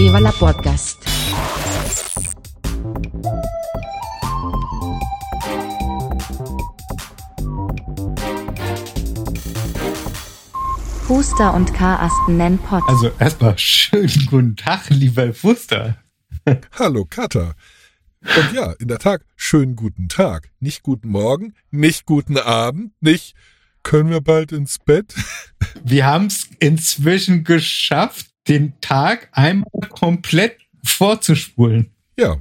Viva la Podcast. Fuster und Karasten nennen Pod. Also erstmal schönen guten Tag, lieber Fuster. Hallo Kata. Und ja, in der Tat, schönen guten Tag. Nicht guten Morgen, nicht guten Abend, nicht können wir bald ins Bett. Wir haben es inzwischen geschafft, den Tag einmal komplett vorzuspulen. Ja.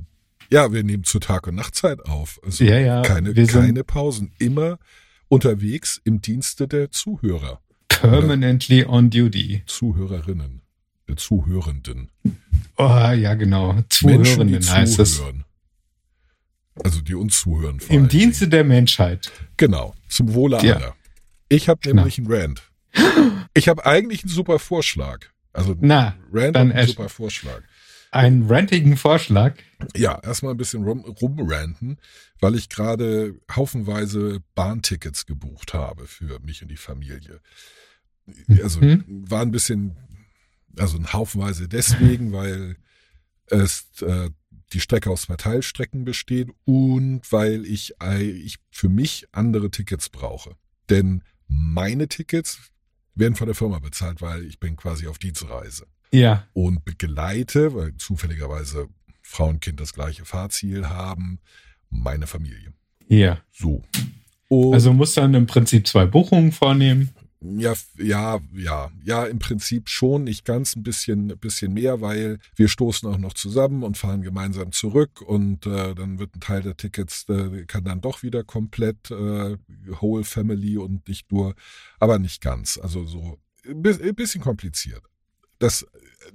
Ja, wir nehmen zu Tag- und Nachtzeit auf. Also Ja, ja, keine, keine Pausen. Immer unterwegs im Dienste der Zuhörer. Permanently on duty. Zuhörerinnen. Der Zuhörenden. Oh, ja, genau. Menschen, Zuhörenden die heißt es. zuhören. Also die uns zuhören. vor Im Dienste der Menschheit. Genau. Zum Wohle Ja. aller. Ich habe Genau. nämlich einen Rant. Ich habe eigentlich einen super Vorschlag. Also Na, Rant dann super Vorschlag. einen rantigen Vorschlag. Ja, erstmal ein bisschen rum, rumranten, weil ich gerade haufenweise Bahntickets gebucht habe für mich und die Familie. Also Mhm. war ein bisschen, also ein Haufenweise deswegen, weil es äh, die Strecke aus zwei Teilstrecken besteht und weil ich, ei- ich für mich andere Tickets brauche. Denn meine Tickets werden von der Firma bezahlt, weil ich bin quasi auf Dienstreise Ja. und begleite, weil zufälligerweise Frau und Kind das gleiche Fahrziel haben, meine Familie. Ja. So. Und Also muss dann im Prinzip zwei Buchungen vornehmen. Ja, ja, ja, ja, im Prinzip schon, nicht ganz, ein bisschen, ein bisschen mehr, weil wir stoßen auch noch zusammen und fahren gemeinsam zurück und äh, dann wird ein Teil der Tickets äh, kann dann doch wieder komplett äh, Whole Family und nicht nur, aber nicht ganz. Also so ein ein bisschen kompliziert. Das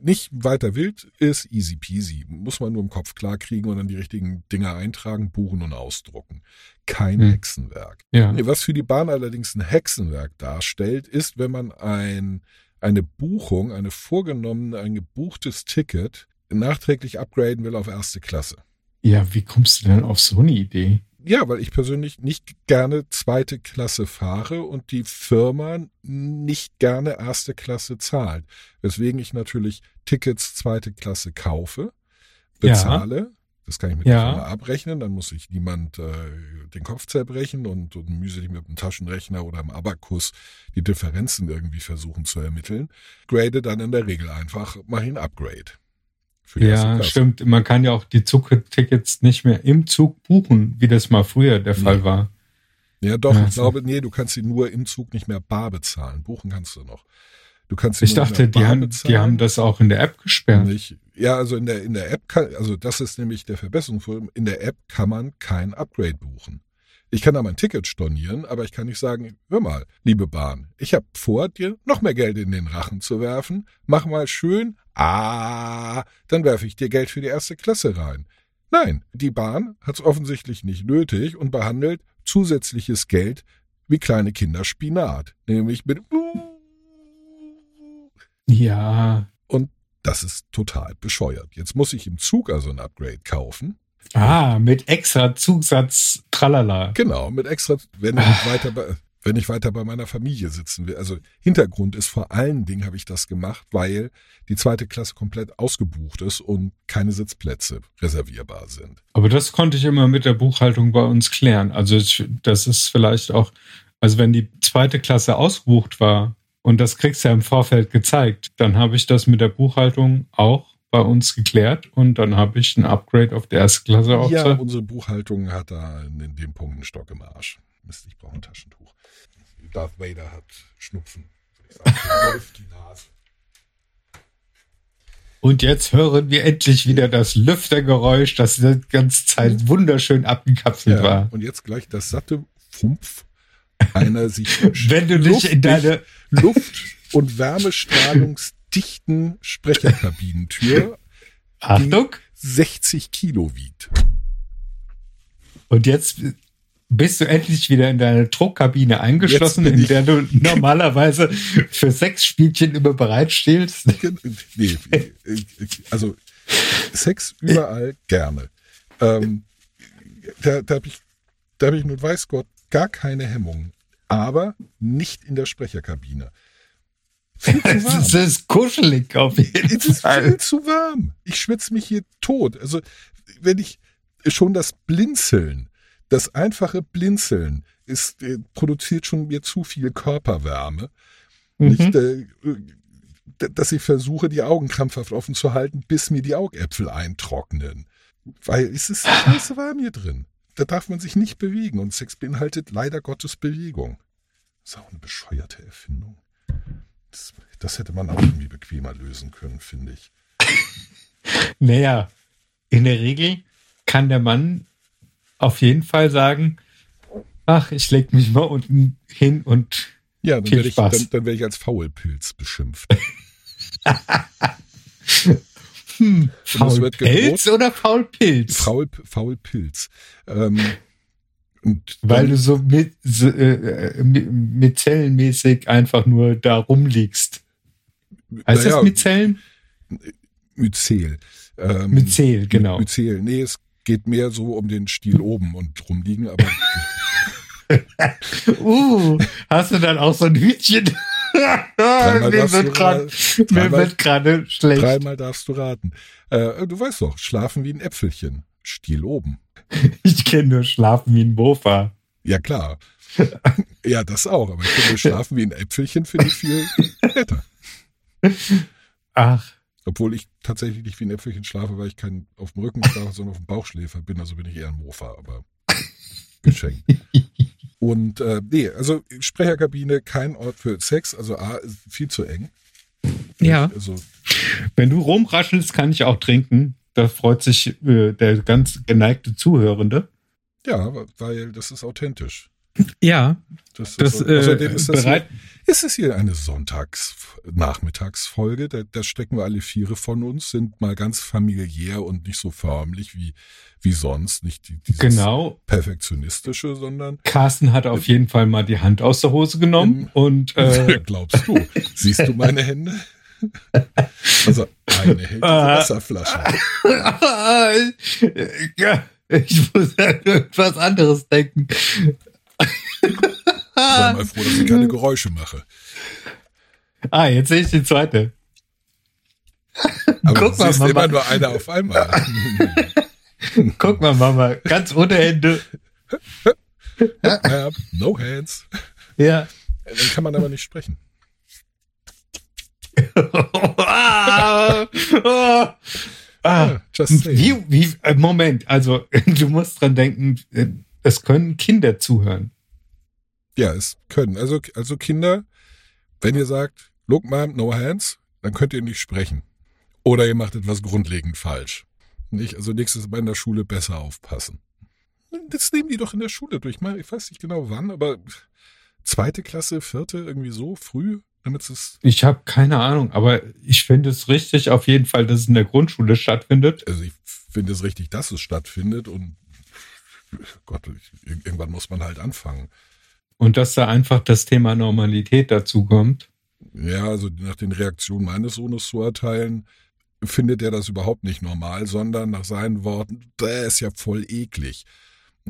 nicht weiter wild ist easy peasy. Muss man nur im Kopf klar kriegen und dann die richtigen Dinge eintragen, buchen und ausdrucken. Kein Hm. Hexenwerk. Ja. Was für die Bahn allerdings ein Hexenwerk darstellt, ist, wenn man ein, eine Buchung, eine vorgenommene, ein gebuchtes Ticket nachträglich upgraden will auf erste Klasse. Ja, wie kommst du denn auf so eine Idee? Ja, weil ich persönlich nicht gerne zweite Klasse fahre und die Firma nicht gerne erste Klasse zahlt. Weswegen ich natürlich Tickets zweite Klasse kaufe, Ja. bezahle. Das kann ich mit Ja. der Firma abrechnen, dann muss sich niemand äh, den Kopf zerbrechen und, und mühselig mit dem Taschenrechner oder dem Abakus die Differenzen irgendwie versuchen zu ermitteln. Grade dann in der Regel einfach, mache ich ein Upgrade. Die Ja, stimmt. Man kann ja auch die Zugtickets nicht mehr im Zug buchen, wie das mal früher der Fall Nee. war. Ja, doch, Ja, ich glaube, nee, du kannst sie nur im Zug nicht mehr bar bezahlen. Buchen kannst du noch. Du kannst sie Ich dachte, die haben, die bezahlen. haben das auch in der App gesperrt. nicht. Ja, also in der, in der App kann, also das ist nämlich der Verbesserungsfilm. In der App kann man kein Upgrade buchen. Ich kann da mein Ticket stornieren, aber ich kann nicht sagen, hör mal, liebe Bahn, ich habe vor, dir noch mehr Geld in den Rachen zu werfen. Mach mal schön, ah, dann werfe ich dir Geld für die erste Klasse rein. Nein, die Bahn hat es offensichtlich nicht nötig und behandelt zusätzliches Geld wie kleine Kinder Spinat. Nämlich mit Ja. und das ist total bescheuert. Jetzt muss ich im Zug also ein Upgrade kaufen. Ah, mit extra Zusatz Tralala. Genau, mit extra, wenn ich weiter bei, wenn ich weiter bei meiner Familie sitzen will. Also Hintergrund ist vor allen Dingen habe ich das gemacht, weil die zweite Klasse komplett ausgebucht ist und keine Sitzplätze reservierbar sind. Aber das konnte ich immer mit der Buchhaltung bei uns klären. Also das ist vielleicht auch, also wenn die zweite Klasse ausgebucht war und das kriegst du ja im Vorfeld gezeigt, dann habe ich das mit der Buchhaltung auch bei uns geklärt und dann habe ich ein Upgrade auf die erste Klasse auch. Ja, zu- unsere Buchhaltung hat da in, dem Punkt einen Stock im Arsch. Mist, ich brauche ein Taschentuch. Darth Vader hat Schnupfen. Ich läuft die Nase. Und jetzt hören wir endlich wieder das Lüftergeräusch, das die ganze Zeit wunderschön abgekapselt Ja, war. und jetzt gleich das satte Fumpf einer sich Wenn du dich in deine, Luft- und Wärmestrahlungsdichten Sprecherkabinentür Achtung, 60 Kilo wiegt. und jetzt bist du endlich wieder in deine Druckkabine eingeschlossen, in der du normalerweise für sechs Spielchen immer bereitstehst. Nee, also Sex überall gerne. Ähm, da da habe ich, da hab ich nun weiß Gott gar keine Hemmungen. Aber nicht in der Sprecherkabine. Viel zu warm. Es ist kuschelig auf jeden Es ist Fall. viel zu warm. Ich schwitze mich hier tot. Also, wenn ich schon das Blinzeln, das einfache Blinzeln, ist, äh, produziert schon mir zu viel Körperwärme. Nicht, Mhm. äh, d- dass ich versuche, die Augen krampfhaft offen zu halten, bis mir die Augäpfel eintrocknen. Weil es ist scheiße warm hier drin. Da darf man sich nicht bewegen und Sex beinhaltet leider Gottes Bewegung. Das ist auch eine bescheuerte Erfindung. Das, das hätte man auch irgendwie bequemer lösen können, finde ich. Naja, in der Regel kann der Mann auf jeden Fall sagen, ach, ich leg mich mal unten hin und Ja, dann werde ich, dann, dann werde ich als Faulpilz beschimpft. hm, Faulpelz oder Faulpilz? Faul, Faulpilz. Ähm, und Weil du so mit, so, äh, äh, mit, mit zellenmäßig einfach nur da rumliegst. Heißt naja, das Myzellen? Myzel. Ähm, Myzel, genau. Myzel. Nee, es geht mehr so um den Stiel oben und rumliegen, aber Uh, hast du dann auch so ein Hütchen? Mir wird gerade schlecht. dreimal darfst du raten. Äh, du weißt doch, schlafen wie ein Äpfelchen. Stiel oben. Ich kenne nur Schlafen wie ein Mofa. Ja, klar. ja, das auch, aber ich finde, schlafen wie ein Äpfelchen finde ich viel netter. Ach, Obwohl ich tatsächlich nicht wie ein Äpfelchen schlafe, weil ich kein auf dem Rücken schlafe, sondern auf dem Bauchschläfer bin. Also bin ich eher ein Mofa, aber geschenkt. Und äh, nee, also Sprecherkabine, kein Ort für Sex. Also A, ist viel zu eng. Ja. Also wenn du rumraschelst, kann ich auch trinken. Da freut sich äh, der ganz geneigte Zuhörende. ja, weil das ist authentisch. Ja, Das, das ist, äh, außerdem ist das bereit. Hier, ist es hier eine Sonntags-Nachmittagsfolge. Da, da stecken wir alle Viere von uns, sind mal ganz familiär und nicht so förmlich wie, wie sonst. Nicht die, dieses Genau. perfektionistische, sondern Carsten hat auf jeden Fall mal die Hand aus der Hose genommen und äh, Glaubst du? Siehst du meine Hände? Also eine hält Ah. Wasserflasche. ich muss an irgendwas anderes denken. Sei mal froh, dass ich keine Geräusche mache. Ah, jetzt sehe ich die zweite. Aber Guck du mal, siehst Mama. immer nur eine auf einmal. Guck mal, Mama, ganz ohne Hände. no hands. Ja. Dann kann man aber nicht sprechen. Ah, ah, saying. wie, wie, äh, Moment, also du musst dran denken, äh, es können Kinder zuhören. Ja, es können. Also, also Kinder, wenn ihr sagt, look mom, no hands, dann könnt ihr nicht sprechen. Oder ihr macht etwas grundlegend falsch. Nicht? Also nächstes Mal in der Schule besser aufpassen. Das nehmen die doch in der Schule durch. Ich weiß nicht genau wann, aber zweite Klasse, vierte, irgendwie so früh, damit es Ich habe keine Ahnung, aber ich finde es richtig auf jeden Fall, dass es in der Grundschule stattfindet. also ich finde es richtig, dass es stattfindet und Gott, irgendwann muss man halt anfangen. Und dass da einfach das Thema Normalität dazu kommt. Ja, also nach den Reaktionen meines Sohnes zu urteilen, findet er das überhaupt nicht normal, sondern nach seinen Worten, das ist ja voll eklig.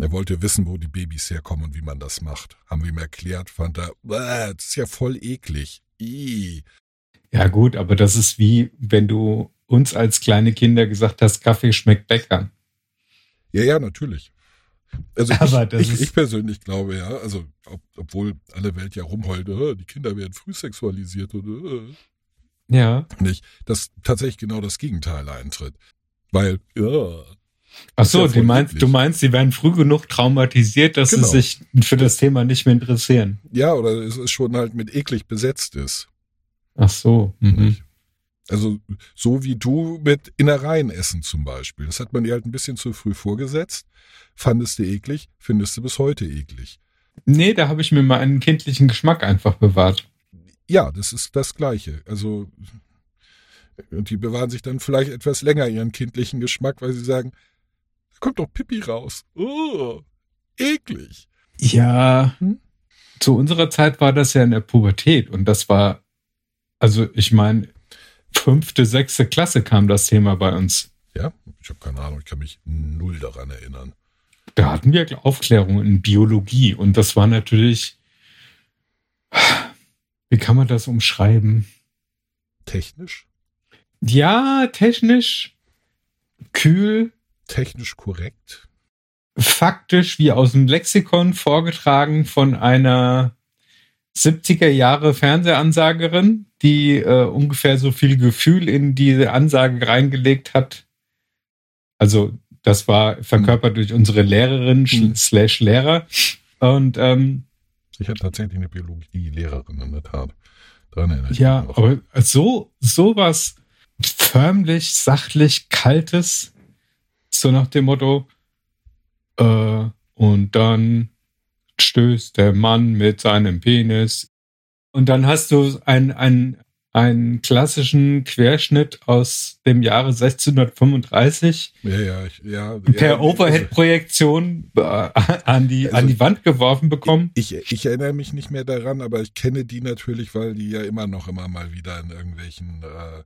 Er wollte wissen, wo die Babys herkommen und wie man das macht. Haben wir ihm erklärt, fand er, "Bäh, das ist ja voll eklig. Ih. Ja gut, aber das ist wie, wenn du uns als kleine Kinder gesagt hast, Kaffee schmeckt Bäckern. Ja, ja, natürlich. Also ich, ich, ich persönlich glaube ja, also ob, obwohl alle Welt ja rumheult, äh, die Kinder werden früh sexualisiert und äh, Ja. nicht, dass tatsächlich genau das Gegenteil eintritt. Weil, ja, Ach ja so, du meinst, du meinst, sie werden früh genug traumatisiert, dass Genau. sie sich für das Thema nicht mehr interessieren. ja, oder es ist schon halt mit eklig besetzt ist. Ach so. Mhm. Also so wie du mit Innereien essen zum Beispiel. Das hat man dir halt ein bisschen zu früh vorgesetzt. Fandest du eklig, findest du bis heute eklig. Nee, da habe ich mir mal einen kindlichen Geschmack einfach bewahrt. Ja, das ist das Gleiche. Also die bewahren sich dann vielleicht etwas länger ihren kindlichen Geschmack, weil sie sagen, da kommt doch Pipi raus. Oh, eklig. Ja. Hm? Zu unserer Zeit war das ja in der Pubertät und das war, also ich meine, fünfte, sechste Klasse kam das Thema bei uns. Ja, ich habe keine Ahnung, ich kann mich null daran erinnern. Da hatten wir Aufklärung in Biologie und das war natürlich, wie kann man das umschreiben? Technisch? Ja, technisch, kühl, Technisch korrekt? faktisch wie aus dem Lexikon vorgetragen von einer 70er Jahre Fernsehansagerin, die äh, ungefähr so viel Gefühl in diese Ansage reingelegt hat. Also das war verkörpert durch unsere Lehrerin Hm. slash Lehrer. Und ähm, Ich hatte tatsächlich eine Biologie-Lehrerin in der Tat. Daran erinnere ich ja, mich aber so sowas förmlich, sachlich, kaltes, so nach dem Motto, äh, und dann stößt der Mann mit seinem Penis. Und dann hast du einen, einen, einen klassischen Querschnitt aus dem Jahre 1635 Ja, ja, ich, ja. per ja, Overhead-Projektion äh, an, die, an Also- die Wand geworfen bekommen. Ich, ich erinnere mich nicht mehr daran, aber ich kenne die natürlich, weil die ja immer noch immer mal wieder in irgendwelchen äh,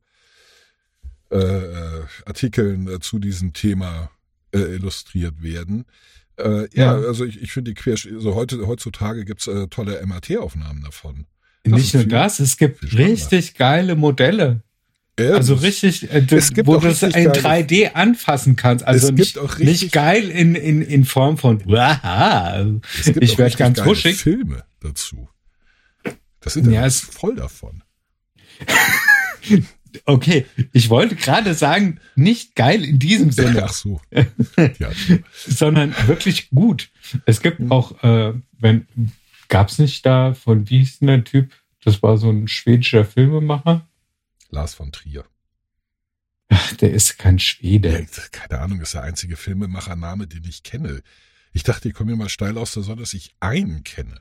äh, äh, Artikeln äh, zu diesem Thema äh, illustriert werden. Äh, ja. Ja. also ich, ich finde die Quersch also heute, heutzutage gibt's äh, tolle MRT-Aufnahmen davon. Das Nicht nur viel- das, es gibt richtig geile Modelle. Ja, Also richtig, äh, es gibt wo du es in geile- 3D anfassen kannst. Also Es nicht, gibt auch richtig- nicht geil in, in, in Form von, wow, ich werde ganz geile wuschig. Filme dazu. Das Internet Ja, ist voll davon. Okay, ich wollte gerade sagen, nicht geil in diesem Sinne, Ach so. Ja, sondern wirklich gut. Es gibt Mhm. auch, äh, wenn, gab's nicht da von, wie hieß denn der Typ? Das war so ein schwedischer Filmemacher. Lars von Trier. Ach, der ist kein Ja, Schwede. keine Ahnung, ist der einzige Filmemachername, den ich kenne. Ich dachte, ich komme mir mal steil aus der Sonne, dass ich einen kenne.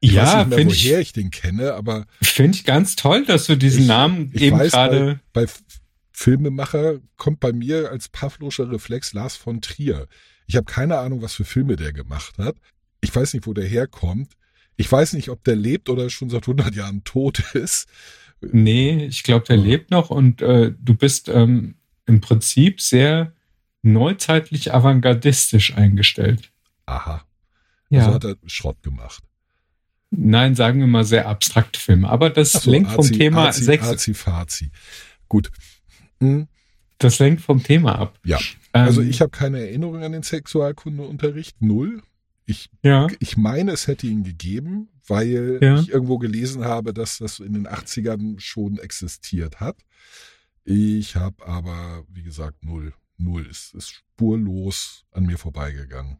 Ich weiß Ja, nicht mehr, finde woher ich, ich den kenne, aber finde ich ganz toll, dass du diesen Ich- Namen ich eben weiß, gerade. bei, bei F- Filmemacher kommt bei mir als Pavloscher Reflex Lars von Trier. Ich habe keine Ahnung, was für Filme der gemacht hat. Ich weiß nicht, wo der herkommt. Ich weiß nicht, ob der lebt oder schon seit 100 Jahren tot ist. Nee, ich glaube, der Ja. lebt noch und äh, du bist ähm, im Prinzip sehr neuzeitlich avantgardistisch eingestellt. Aha. Ja. Also hat er Schrott gemacht. Nein, sagen wir mal sehr abstrakte Filme. Aber das so, lenkt vom Azi- Thema Azi- Sex, Azi, Fazi. Gut. Hm, das lenkt vom Thema ab. Ja. Ähm, Also ich habe keine Erinnerung an den Sexualkundeunterricht, null. Ich, ja, ich meine, es hätte ihn gegeben, weil Ja. ich irgendwo gelesen habe, dass das in den 80ern schon existiert hat. Ich habe aber, wie gesagt, null. Null. Es ist spurlos an mir vorbeigegangen.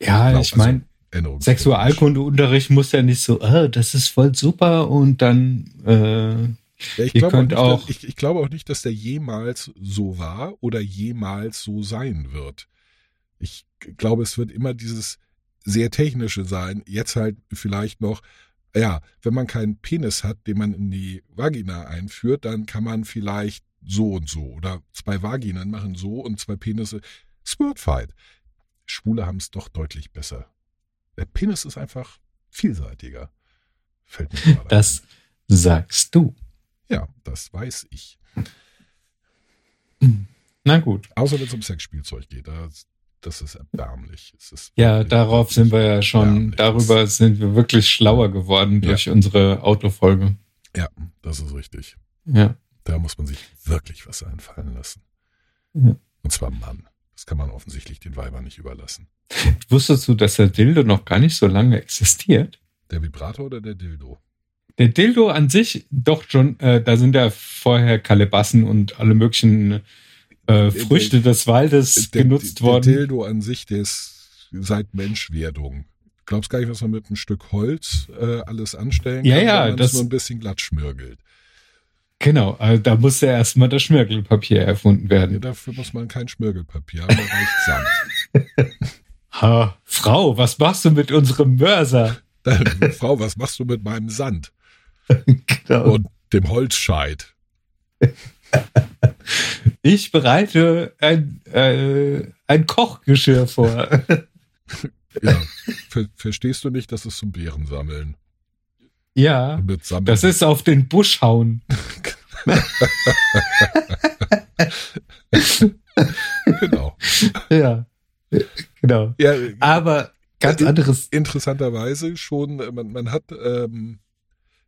ja, Glaub, ich meine, Erinnerung. Sexualkundeunterricht muss ja nicht so, ah, das ist voll super und dann äh, Ja, ich, glaube nicht, auch- dass, ich, ich glaube auch nicht, dass der jemals so war oder jemals so sein wird. Ich glaube, es wird immer dieses sehr technische sein. Jetzt halt vielleicht noch, ja, wenn man keinen Penis hat, den man in die Vagina einführt, dann kann man vielleicht so und so oder zwei Vaginen machen so und zwei Penisse. Swordfight. Schwule haben es doch deutlich besser. Der Penis ist einfach vielseitiger. Fällt mir gerade das ein. sagst du. Ja, das weiß ich. Na gut. Außer wenn es um Sexspielzeug geht. Das, das ist erbärmlich. Ist Ja, darauf sind wir ja schon, darüber sind wir wirklich schlauer geworden Ja. durch unsere Autofolge. Ja, das ist richtig. Ja. Da muss man sich wirklich was einfallen lassen. Ja. Und zwar Mann. Das kann man offensichtlich den Weibern nicht überlassen. Wusstest du, dass der Dildo noch gar nicht so lange existiert? Der Vibrator oder der Dildo? Der Dildo an sich, doch schon, äh, da sind ja vorher Kalebassen und alle möglichen äh, Früchte des Waldes der, genutzt der worden. Dildo an sich, der ist seit Menschwerdung. Glaubst gar nicht, was man mit einem Stück Holz äh, alles anstellen Ja, kann, ja, wenn man das- nur ein bisschen glatt schmirgelt. Genau, äh, da musste erstmal das Schmirgelpapier erfunden Ja, werden. dafür muss man kein Schmirgelpapier haben, reicht Sand. Ha, Frau, was machst du mit unserem Mörser? Frau, was machst du mit meinem Sand? Genau. Und dem Holzscheit. Ich bereite ein, äh, ein Kochgeschirr vor. Ja, ver verstehst du nicht, das ist zum Bären sammeln. Ja, das ist auf den Busch hauen. genau. Ja, genau. Ja, Aber ganz Ja, anderes. interessanterweise schon, man, man hat ähm,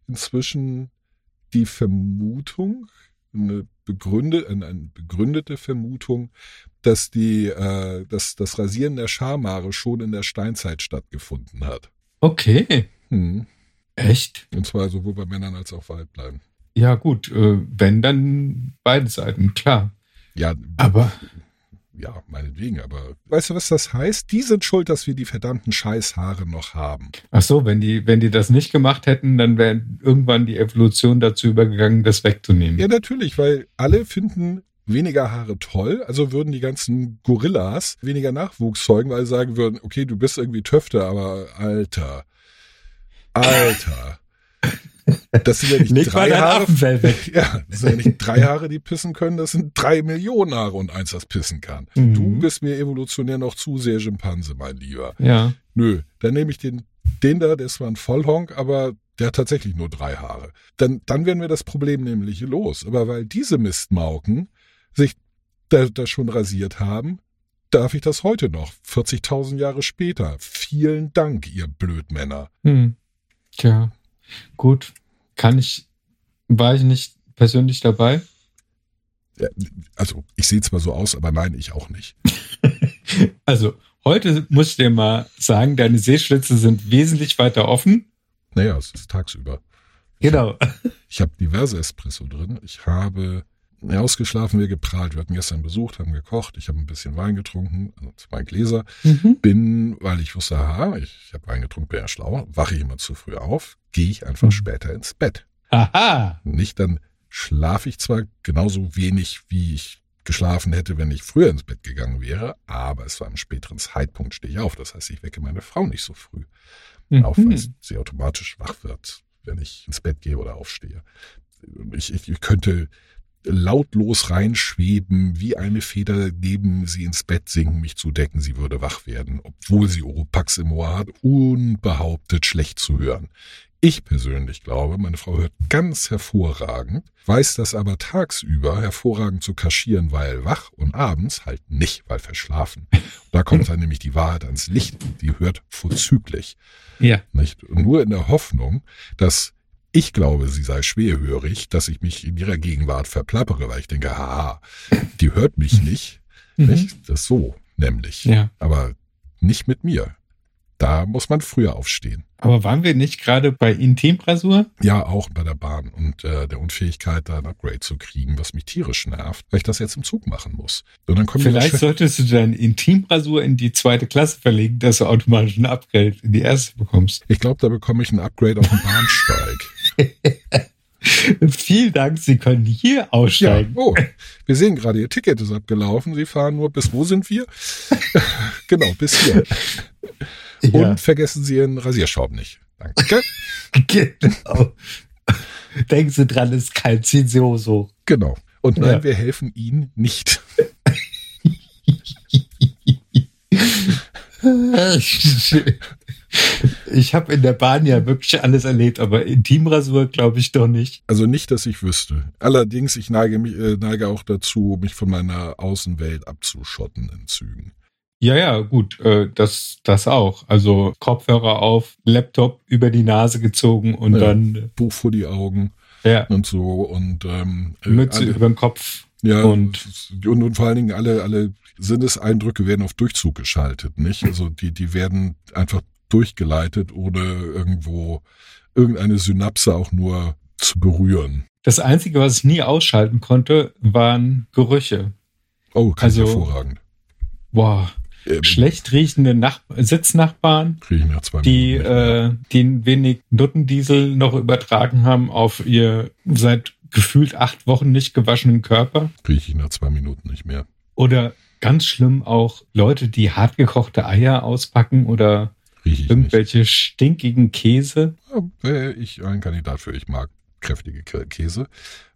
inzwischen die Vermutung, eine, begründet, eine, eine begründete Vermutung, dass die, äh, dass das Rasieren der Schamhaare schon in der Steinzeit stattgefunden hat. Okay. Hm. Echt? Und zwar sowohl bei Männern als auch Weiblein. Ja, gut. Äh, wenn, dann beide Seiten, klar. Ja, Aber ja, meinetwegen, aber weißt du, was das heißt? Die sind schuld, dass wir die verdammten Scheißhaare noch haben. Ach so, wenn die, wenn die das nicht gemacht hätten, dann wäre irgendwann die Evolution dazu übergegangen, das wegzunehmen. Ja, natürlich, weil alle finden weniger Haare toll, also würden die ganzen Gorillas weniger Nachwuchs zeugen, weil sie sagen würden, okay, du bist irgendwie Töfte, aber Alter, Alter. Das sind ja nicht, mal drei Haare. Ja, das sind ja nicht drei Haare, die pissen können, das sind drei Millionen Haare und eins, das pissen kann. Mhm. Du bist mir evolutionär noch zu sehr Schimpanse, mein Lieber. Ja. Nö, dann nehme ich den, den da, der ist zwar ein Vollhonk, aber der hat tatsächlich nur drei Haare. Dann, dann werden wir das Problem nämlich los. Aber weil diese Mistmauken sich da, da schon rasiert haben, darf ich das heute noch, 40.000 Jahre später. Vielen Dank, ihr Blödmänner. Hm. Tja, gut. Kann ich, war ich nicht persönlich dabei? Ja, Also, ich sehe zwar so aus, aber nein, ich auch nicht. Also, heute muss ich dir mal sagen, deine Sehschlitze sind wesentlich weiter offen. Naja, es ist tagsüber. Genau. Ich habe diverse Espresso drin. Ich habe ausgeschlafen, wir geprahlt. Wir hatten gestern besucht, haben gekocht. Ich habe ein bisschen Wein getrunken, also zwei Gläser. Mhm. Bin, weil ich wusste, aha, ich, ich habe Wein getrunken, bin ja schlauer, wache ich immer zu früh auf, gehe ich einfach Mhm. später ins Bett. Aha. Nicht, dann schlafe ich zwar genauso wenig, wie ich geschlafen hätte, wenn ich früher ins Bett gegangen wäre, aber es war am späteren Zeitpunkt, stehe ich auf. Das heißt, ich wecke meine Frau nicht so früh auf, weil Mhm. sie automatisch wach wird, wenn ich ins Bett gehe oder aufstehe. Ich, ich, ich könnte lautlos reinschweben, wie eine Feder neben sie ins Bett sinken, mich zu decken, sie würde wach werden, obwohl sie Oropax im Ohr hat, unbehauptet schlecht zu hören. Ich persönlich glaube, meine Frau hört ganz hervorragend, weiß das aber tagsüber hervorragend zu kaschieren, weil wach und abends halt nicht, weil verschlafen. Da kommt dann nämlich die Wahrheit ans Licht. Die hört vorzüglich. Ja. Nicht? Nur in der Hoffnung, dass ich glaube, sie sei schwerhörig, dass ich mich in ihrer Gegenwart verplappere, weil ich denke, haha, die hört mich nicht. Mhm. nicht? Das so, nämlich. Ja. Aber nicht mit mir. Da muss man früher aufstehen. Aber waren wir nicht gerade bei Intimrasur? Ja, auch bei der Bahn und äh, der Unfähigkeit, da ein Upgrade zu kriegen, was mich tierisch nervt, weil ich das jetzt im Zug machen muss. Und dann Vielleicht solltest du deine Intimrasur in die zweite Klasse verlegen, dass du automatisch ein Upgrade in die erste bekommst. ich glaube, da bekomme ich ein Upgrade auf dem Bahnsteig. Vielen Dank, Sie können hier Ja, aussteigen. oh, wir sehen gerade, Ihr Ticket ist abgelaufen. Sie fahren nur bis wo sind wir? genau, bis hier. Ja, Und vergessen Sie Ihren Rasierschaum nicht. Danke. genau. Denken Sie dran, es ist kein Zinsioso. Genau. Und nein, Ja. wir helfen Ihnen nicht. Ich habe in der Bahn ja wirklich alles erlebt, aber Intimrasur glaube ich doch nicht. Also nicht, dass ich wüsste. Allerdings, ich neige, mich, äh, neige auch dazu, mich von meiner Außenwelt abzuschotten in Zügen. Ja, ja, gut, äh, das, das auch. Also Kopfhörer auf, Laptop über die Nase gezogen und Ja. dann Buch vor die Augen äh, ja, und so und ähm, äh, Mütze alle, über den Kopf. ja, und- und, und vor allen Dingen alle, alle Sinneseindrücke werden auf Durchzug geschaltet, nicht? Also die, die werden einfach durchgeleitet, ohne irgendwo irgendeine Synapse auch nur zu berühren. Das Einzige, was ich nie ausschalten konnte, waren Gerüche. Oh, kann Also- hervorragend. Boah, Ähm, schlecht riechende Nach Sitznachbarn, die, äh, die ein wenig Nuttendiesel noch übertragen haben auf ihr seit gefühlt acht Wochen nicht gewaschenen Körper. Kriege ich nach zwei Minuten nicht mehr. Oder ganz schlimm auch Leute, die hartgekochte Eier auspacken oder Rieche ich nicht. irgendwelche stinkigen Käse. Ja, wäre ich ein Kandidat für. Ich mag kräftige Kä- Käse.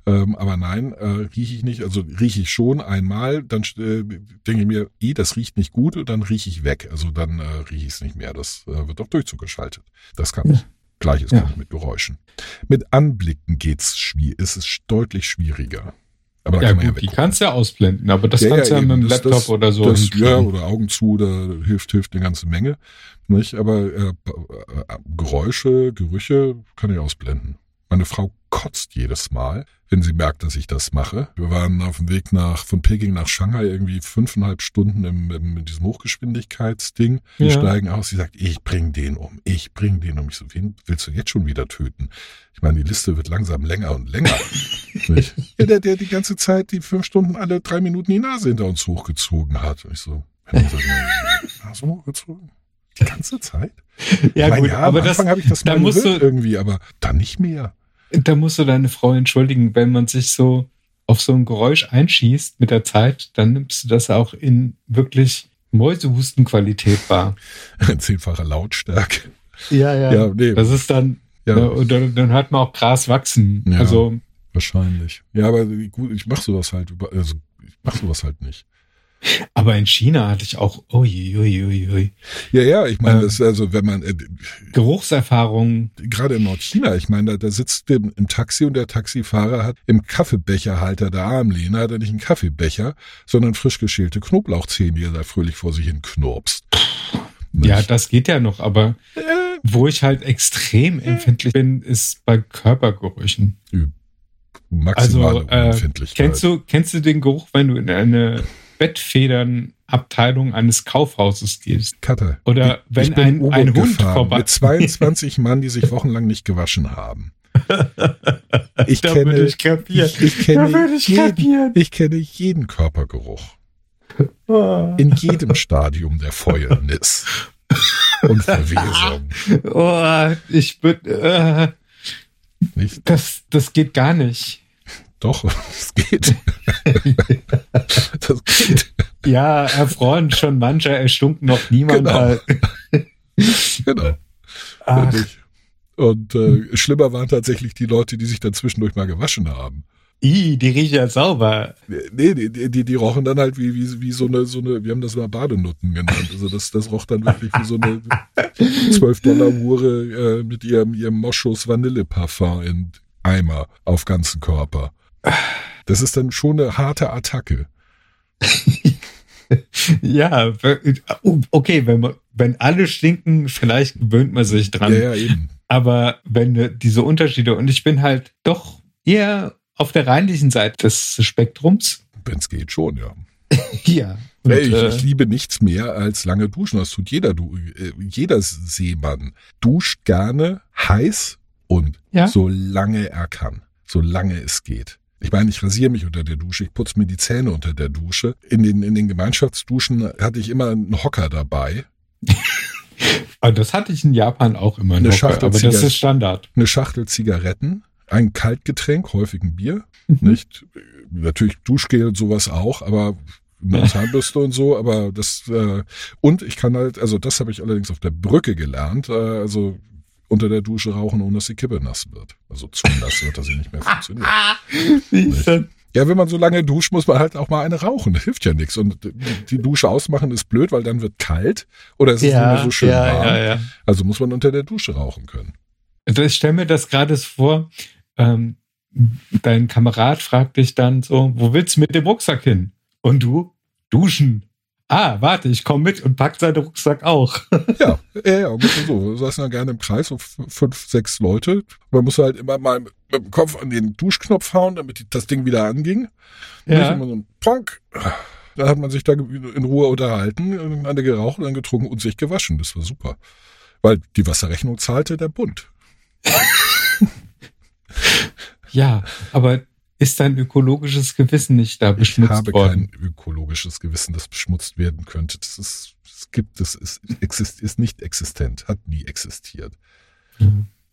Ähm, aber nein, äh, rieche ich nicht. Also rieche ich schon einmal, dann äh, denke ich mir, eh, das riecht nicht gut und dann rieche ich weg. Also dann äh, rieche ich es nicht mehr. Das äh, wird auf Durchzug geschaltet. Das kann ich. Gleiches Ja. kann ich mit Geräuschen. Mit Anblicken geht's schwierig. Ist es deutlich schwieriger. Aber Ja gut, ja die kannst du ja ausblenden, aber das Ja, kannst du ja, ja, mit dem Laptop das- oder so. Das, ja, oder Augen zu, da hilft, hilft eine ganze Menge. Nicht? Aber äh, äh, Geräusche, Gerüche kann ich ausblenden. Meine Frau kotzt jedes Mal, wenn sie merkt, dass ich das mache. Wir waren auf dem Weg nach von Peking nach Shanghai irgendwie fünfeinhalb Stunden im, im, in diesem Hochgeschwindigkeitsding. Wir Ja. steigen aus. Sie sagt, ich bring den um. Ich bring den um. Ich so, wen willst du jetzt schon wieder töten? Ich meine, die Liste wird langsam länger und länger. Ja, der, der die ganze Zeit die fünf Stunden alle drei Minuten die Nase hinter uns hochgezogen hat. Und ich so, Nase hochgezogen? Die ganze Zeit? Ja, Ich gut, ja, aber am Anfang habe ich das da mal musst irgendwie, aber dann nicht mehr. Da musst du deine Frau entschuldigen, wenn man sich so auf so ein Geräusch einschießt mit der Zeit, dann nimmst du das auch in wirklich Mäusehustenqualität wahr. Zehnfache Lautstärke. Ja, ja. Ja, nee, Das ist dann, ja, ja. und dann, dann hört man auch Gras wachsen. Ja. Also, wahrscheinlich. Ja, aber gut, ich mach sowas halt, über- also ich mach sowas halt nicht. Aber in China hatte ich auch, ui, ui, ui, ui. Ja, ja, ich meine, Ähm. das ist also, wenn man, äh, Geruchserfahrungen. gerade in Nordchina, ich meine, da, da sitzt im, im Taxi und der Taxifahrer hat im Kaffeebecherhalter der Armlehne, hat er nicht einen Kaffeebecher, sondern frisch geschälte Knoblauchzehen, die er da fröhlich vor sich hin knurpst. Ja, das geht ja noch, aber Äh, wo ich halt extrem empfindlich bin, ist bei Körpergerüchen. maximale Also, äh. Kennst du, kennst du den Geruch, wenn du in eine Bettfedernabteilung eines Kaufhauses gehst? Cutter. Oder wenn ein, ein Hund vorbei. Mit 22 Mann, die sich wochenlang nicht gewaschen haben. Ich Da kenne, ich ich, ich kenne, ich jeden, kapieren. ich kenne jeden Körpergeruch. Oh, In jedem Stadium der Fäulnis und Verwesung. oh, ich bin, äh, Nicht? das, das geht gar nicht. Doch, es geht. das geht. Ja, erfroren schon mancher, erstunken noch niemand. Genau. Halt. Genau. Ach. Und äh, schlimmer waren tatsächlich die Leute, die sich dann zwischendurch mal gewaschen haben. i, die riechen ja sauber. Nee, die, die, die, die rochen dann halt wie, wie, wie so eine, so eine, wir haben das mal Badenutten genannt. Also das, das roch dann wirklich wie so eine 12-Dollar-Hure äh, mit ihrem, ihrem Moschus Vanilleparfum in Eimer auf ganzen Körper. Das ist dann schon eine harte Attacke. Ja, okay, wenn man, wenn alle stinken, vielleicht gewöhnt man sich dran. Ja, ja, eben. Aber wenn diese Unterschiede, und ich bin halt doch eher auf der reinlichen Seite des Spektrums. Wenn es geht, schon, ja. Ja. Und, Ey, ich, äh, ich liebe nichts mehr als lange duschen. Das tut jeder, du, äh, jeder Seemann. Duscht gerne heiß und Ja. so lange er kann. So lange es geht. Ich meine, ich rasiere mich unter der Dusche, ich putze mir die Zähne unter der Dusche. In den, in den Gemeinschaftsduschen hatte ich immer einen Hocker dabei, aber das hatte ich in Japan auch immer Eine noch. Schachtel Aber das Zigaretten. ist Standard. eine Schachtel Zigaretten, ein Kaltgetränk, häufig ein Bier, Mhm. nicht? Natürlich Duschgel und sowas auch, aber eine Zahnbürste und so, aber das äh, und ich kann halt, also das habe ich allerdings auf der Brücke gelernt, äh, also unter der Dusche rauchen, ohne dass die Kippe nass wird. Also zu nass wird, dass sie nicht mehr funktioniert. Ja, wenn man so lange duscht, muss man halt auch mal eine rauchen. Das hilft ja nichts. Und die Dusche ausmachen ist blöd, weil dann wird kalt oder es ist nicht mehr so schön ja, warm. ja, ja. Also muss man unter der Dusche rauchen können. Also ich stelle mir das gerade vor, ähm, dein Kamerad fragt dich dann so, wo willst du mit dem Rucksack hin? Und du? Duschen. Ah, warte, ich komme mit und pack seinen Rucksack auch. Ja, ja, ja, ungefähr so. Wir saßen dann gerne im Kreis, so fünf, sechs Leute. Man muss halt immer mal mit dem Kopf an den Duschknopf hauen, damit die- das Ding wieder anging. Nicht Ja. immer so ein Ponk. Da hat man sich da in Ruhe unterhalten, eine geraucht dann getrunken und sich gewaschen. Das war super. Weil die Wasserrechnung zahlte der Bund. Ja, aber ist dein ökologisches Gewissen nicht da Ich beschmutzt habe worden? kein ökologisches Gewissen, das beschmutzt werden könnte. Das ist, es gibt, das ist, exist, ist nicht existent, hat nie existiert.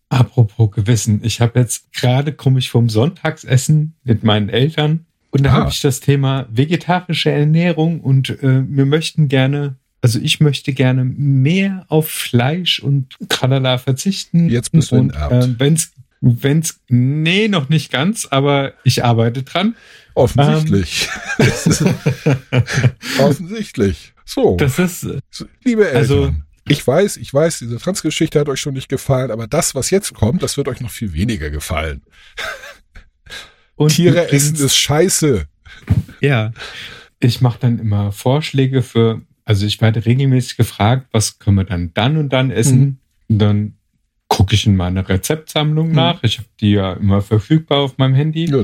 Apropos Gewissen, ich habe jetzt gerade komme ich vom Sonntagsessen mit meinen Eltern und da Ah. habe ich das Thema vegetarische Ernährung und äh, wir möchten gerne, also ich möchte gerne mehr auf Fleisch und Tralala verzichten. Jetzt bist du und äh, wenn's wenn's nee noch nicht ganz, aber ich arbeite dran. Offensichtlich. Ist- Offensichtlich. So, Das ist liebe Eltern. also- ich weiß, ich weiß, diese Transgeschichte hat euch schon nicht gefallen, aber das, was jetzt kommt, das wird euch noch viel weniger gefallen. und Tiere essen ist scheiße. Ja. Ich mache dann immer Vorschläge für, also ich werde regelmäßig gefragt, was können wir dann dann und dann essen. Mhm. Und dann gucke ich in meiner Rezeptsammlung Mhm. nach. Ich habe die ja immer verfügbar auf meinem Handy. Ja,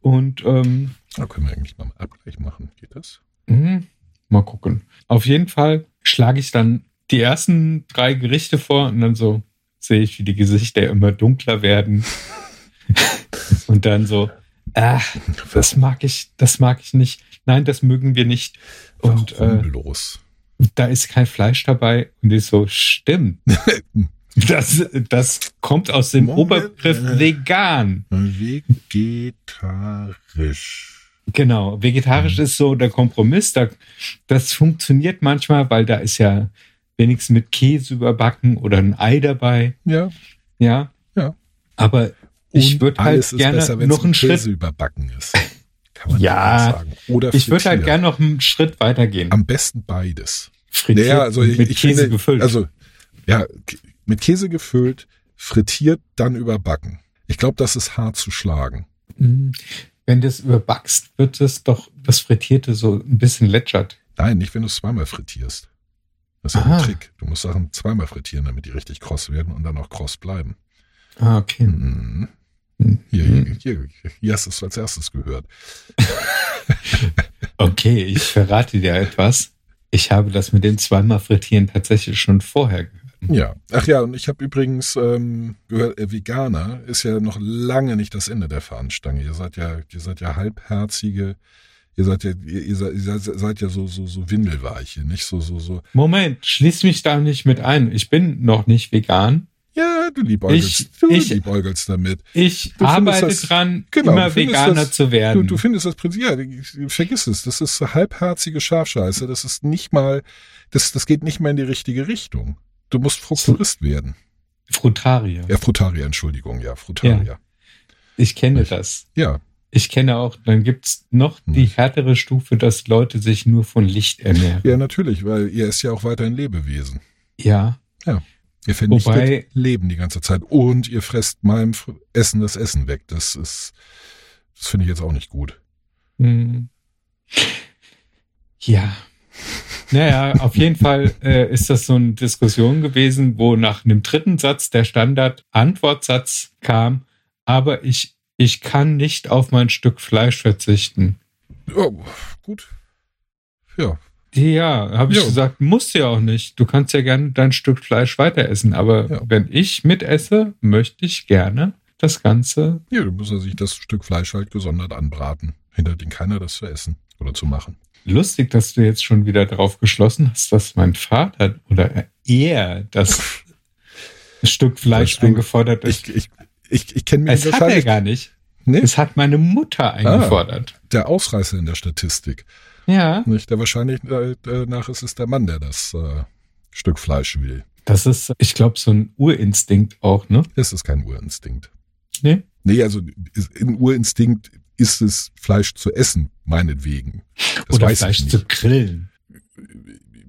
Und ähm, da können wir eigentlich mal einen Abgleich machen. Geht das? Mhm. Mal gucken. Auf jeden Fall schlage ich dann die ersten drei Gerichte vor und dann so sehe ich, wie die Gesichter immer dunkler werden. und dann so, ah, das mag ich, das mag ich nicht. Nein, das mögen wir nicht. Und Warum äh, bloß? da ist kein Fleisch dabei. Und ich so, stimmt. Das, das kommt aus dem Moment. Oberbegriff vegan. Vegetarisch. Genau, vegetarisch Mhm. ist so der Kompromiss. Da, das funktioniert manchmal, weil da ist ja wenigstens mit Käse überbacken oder ein Ei dabei. Ja. Ja. Ja. Aber ich würde halt gerne besser, noch einen Käse Schritt. überbacken ist. Kann man Ja, sagen. Oder Ich würde halt gerne noch einen Schritt weitergehen. Am besten beides. Frittiert Naja, also ich, mit ich Käse finde, gefüllt. Also, ja, mit Käse gefüllt, frittiert, dann überbacken. Ich glaube, das ist hart zu schlagen. Mhm. Wenn du es überbackst, wird es doch das Frittierte so ein bisschen lätschert. Nein, nicht, wenn du es zweimal frittierst. Das ist ja ein Trick. Du musst Sachen zweimal frittieren, damit die richtig kross werden und dann auch kross bleiben. Ah, okay. Mhm. Mhm. Hier, hier, hier, hier hast du es als erstes gehört. Okay, ich verrate dir etwas. Ich habe das mit dem zweimal Frittieren tatsächlich schon vorher gehört. Ja. Ach ja, und ich habe übrigens ähm, gehört, äh, Veganer ist ja noch lange nicht das Ende der Fahnenstange. Ihr seid ja, ihr seid ja halbherzige, ihr seid ja, ihr, ihr seid, ihr seid ja so, so, so Windelweiche, nicht so, so, so. Moment, schließ mich da nicht mit ein. Ich bin noch nicht vegan. Ja, du liebäugelst, Ich- du ich- liebäugelst damit. Ich Du arbeite das- dran, genau, immer du Veganer das- zu Du, werden. du findest das Prinzip, ja, vergiss es, das ist halbherzige Schafscheiße, das ist nicht mal, das, das geht nicht mehr in die richtige Richtung. Du musst Fructurist werden. Frutarier. Ja, Frutarier, Entschuldigung, ja, Frutarier. Ich kenne Ich- das. Ja, Ich kenne auch, dann gibt's noch die härtere Stufe, dass Leute sich nur von Licht ernähren. ja, natürlich, weil ihr ist ja auch weiterhin Lebewesen. Ja. Ihr vernichtet Wobei- Leben die ganze Zeit und ihr fresst meinem Essen das Essen weg. Das ist, das finde ich jetzt auch nicht gut. Hm. Ja. Naja, auf jeden Fall äh, ist das so eine Diskussion gewesen, wo nach einem dritten Satz der Standard-Antwortsatz kam, aber ich, ich kann nicht auf mein Stück Fleisch verzichten. Oh, gut. Ja, Ja, habe ich Ja. gesagt, musst du ja auch nicht. Du kannst ja gerne dein Stück Fleisch weiter essen, aber Ja. wenn ich mitesse, möchte ich gerne das Ganze. ja, du musst ja sich das Stück Fleisch halt gesondert anbraten. Hindert ihn keiner, das zu essen oder zu machen. Lustig, dass du jetzt schon wieder darauf geschlossen hast, dass mein Vater oder er das Stück Fleisch Das eingefordert ist. Ich, ich, ich, ich kenne mich es hat er gar nicht. Nee? Es hat meine Mutter eingefordert. der Ausreißer in der Statistik. Ja, Nicht? Der wahrscheinlich äh, nach ist es der Mann, der das äh, Stück Fleisch will. das ist, ich glaube, so ein Urinstinkt auch, ne? Das ist kein Urinstinkt. Nee? Nee, also im Urinstinkt ist es Fleisch zu essen, meinetwegen. Das Oder Fleisch ich zu grillen.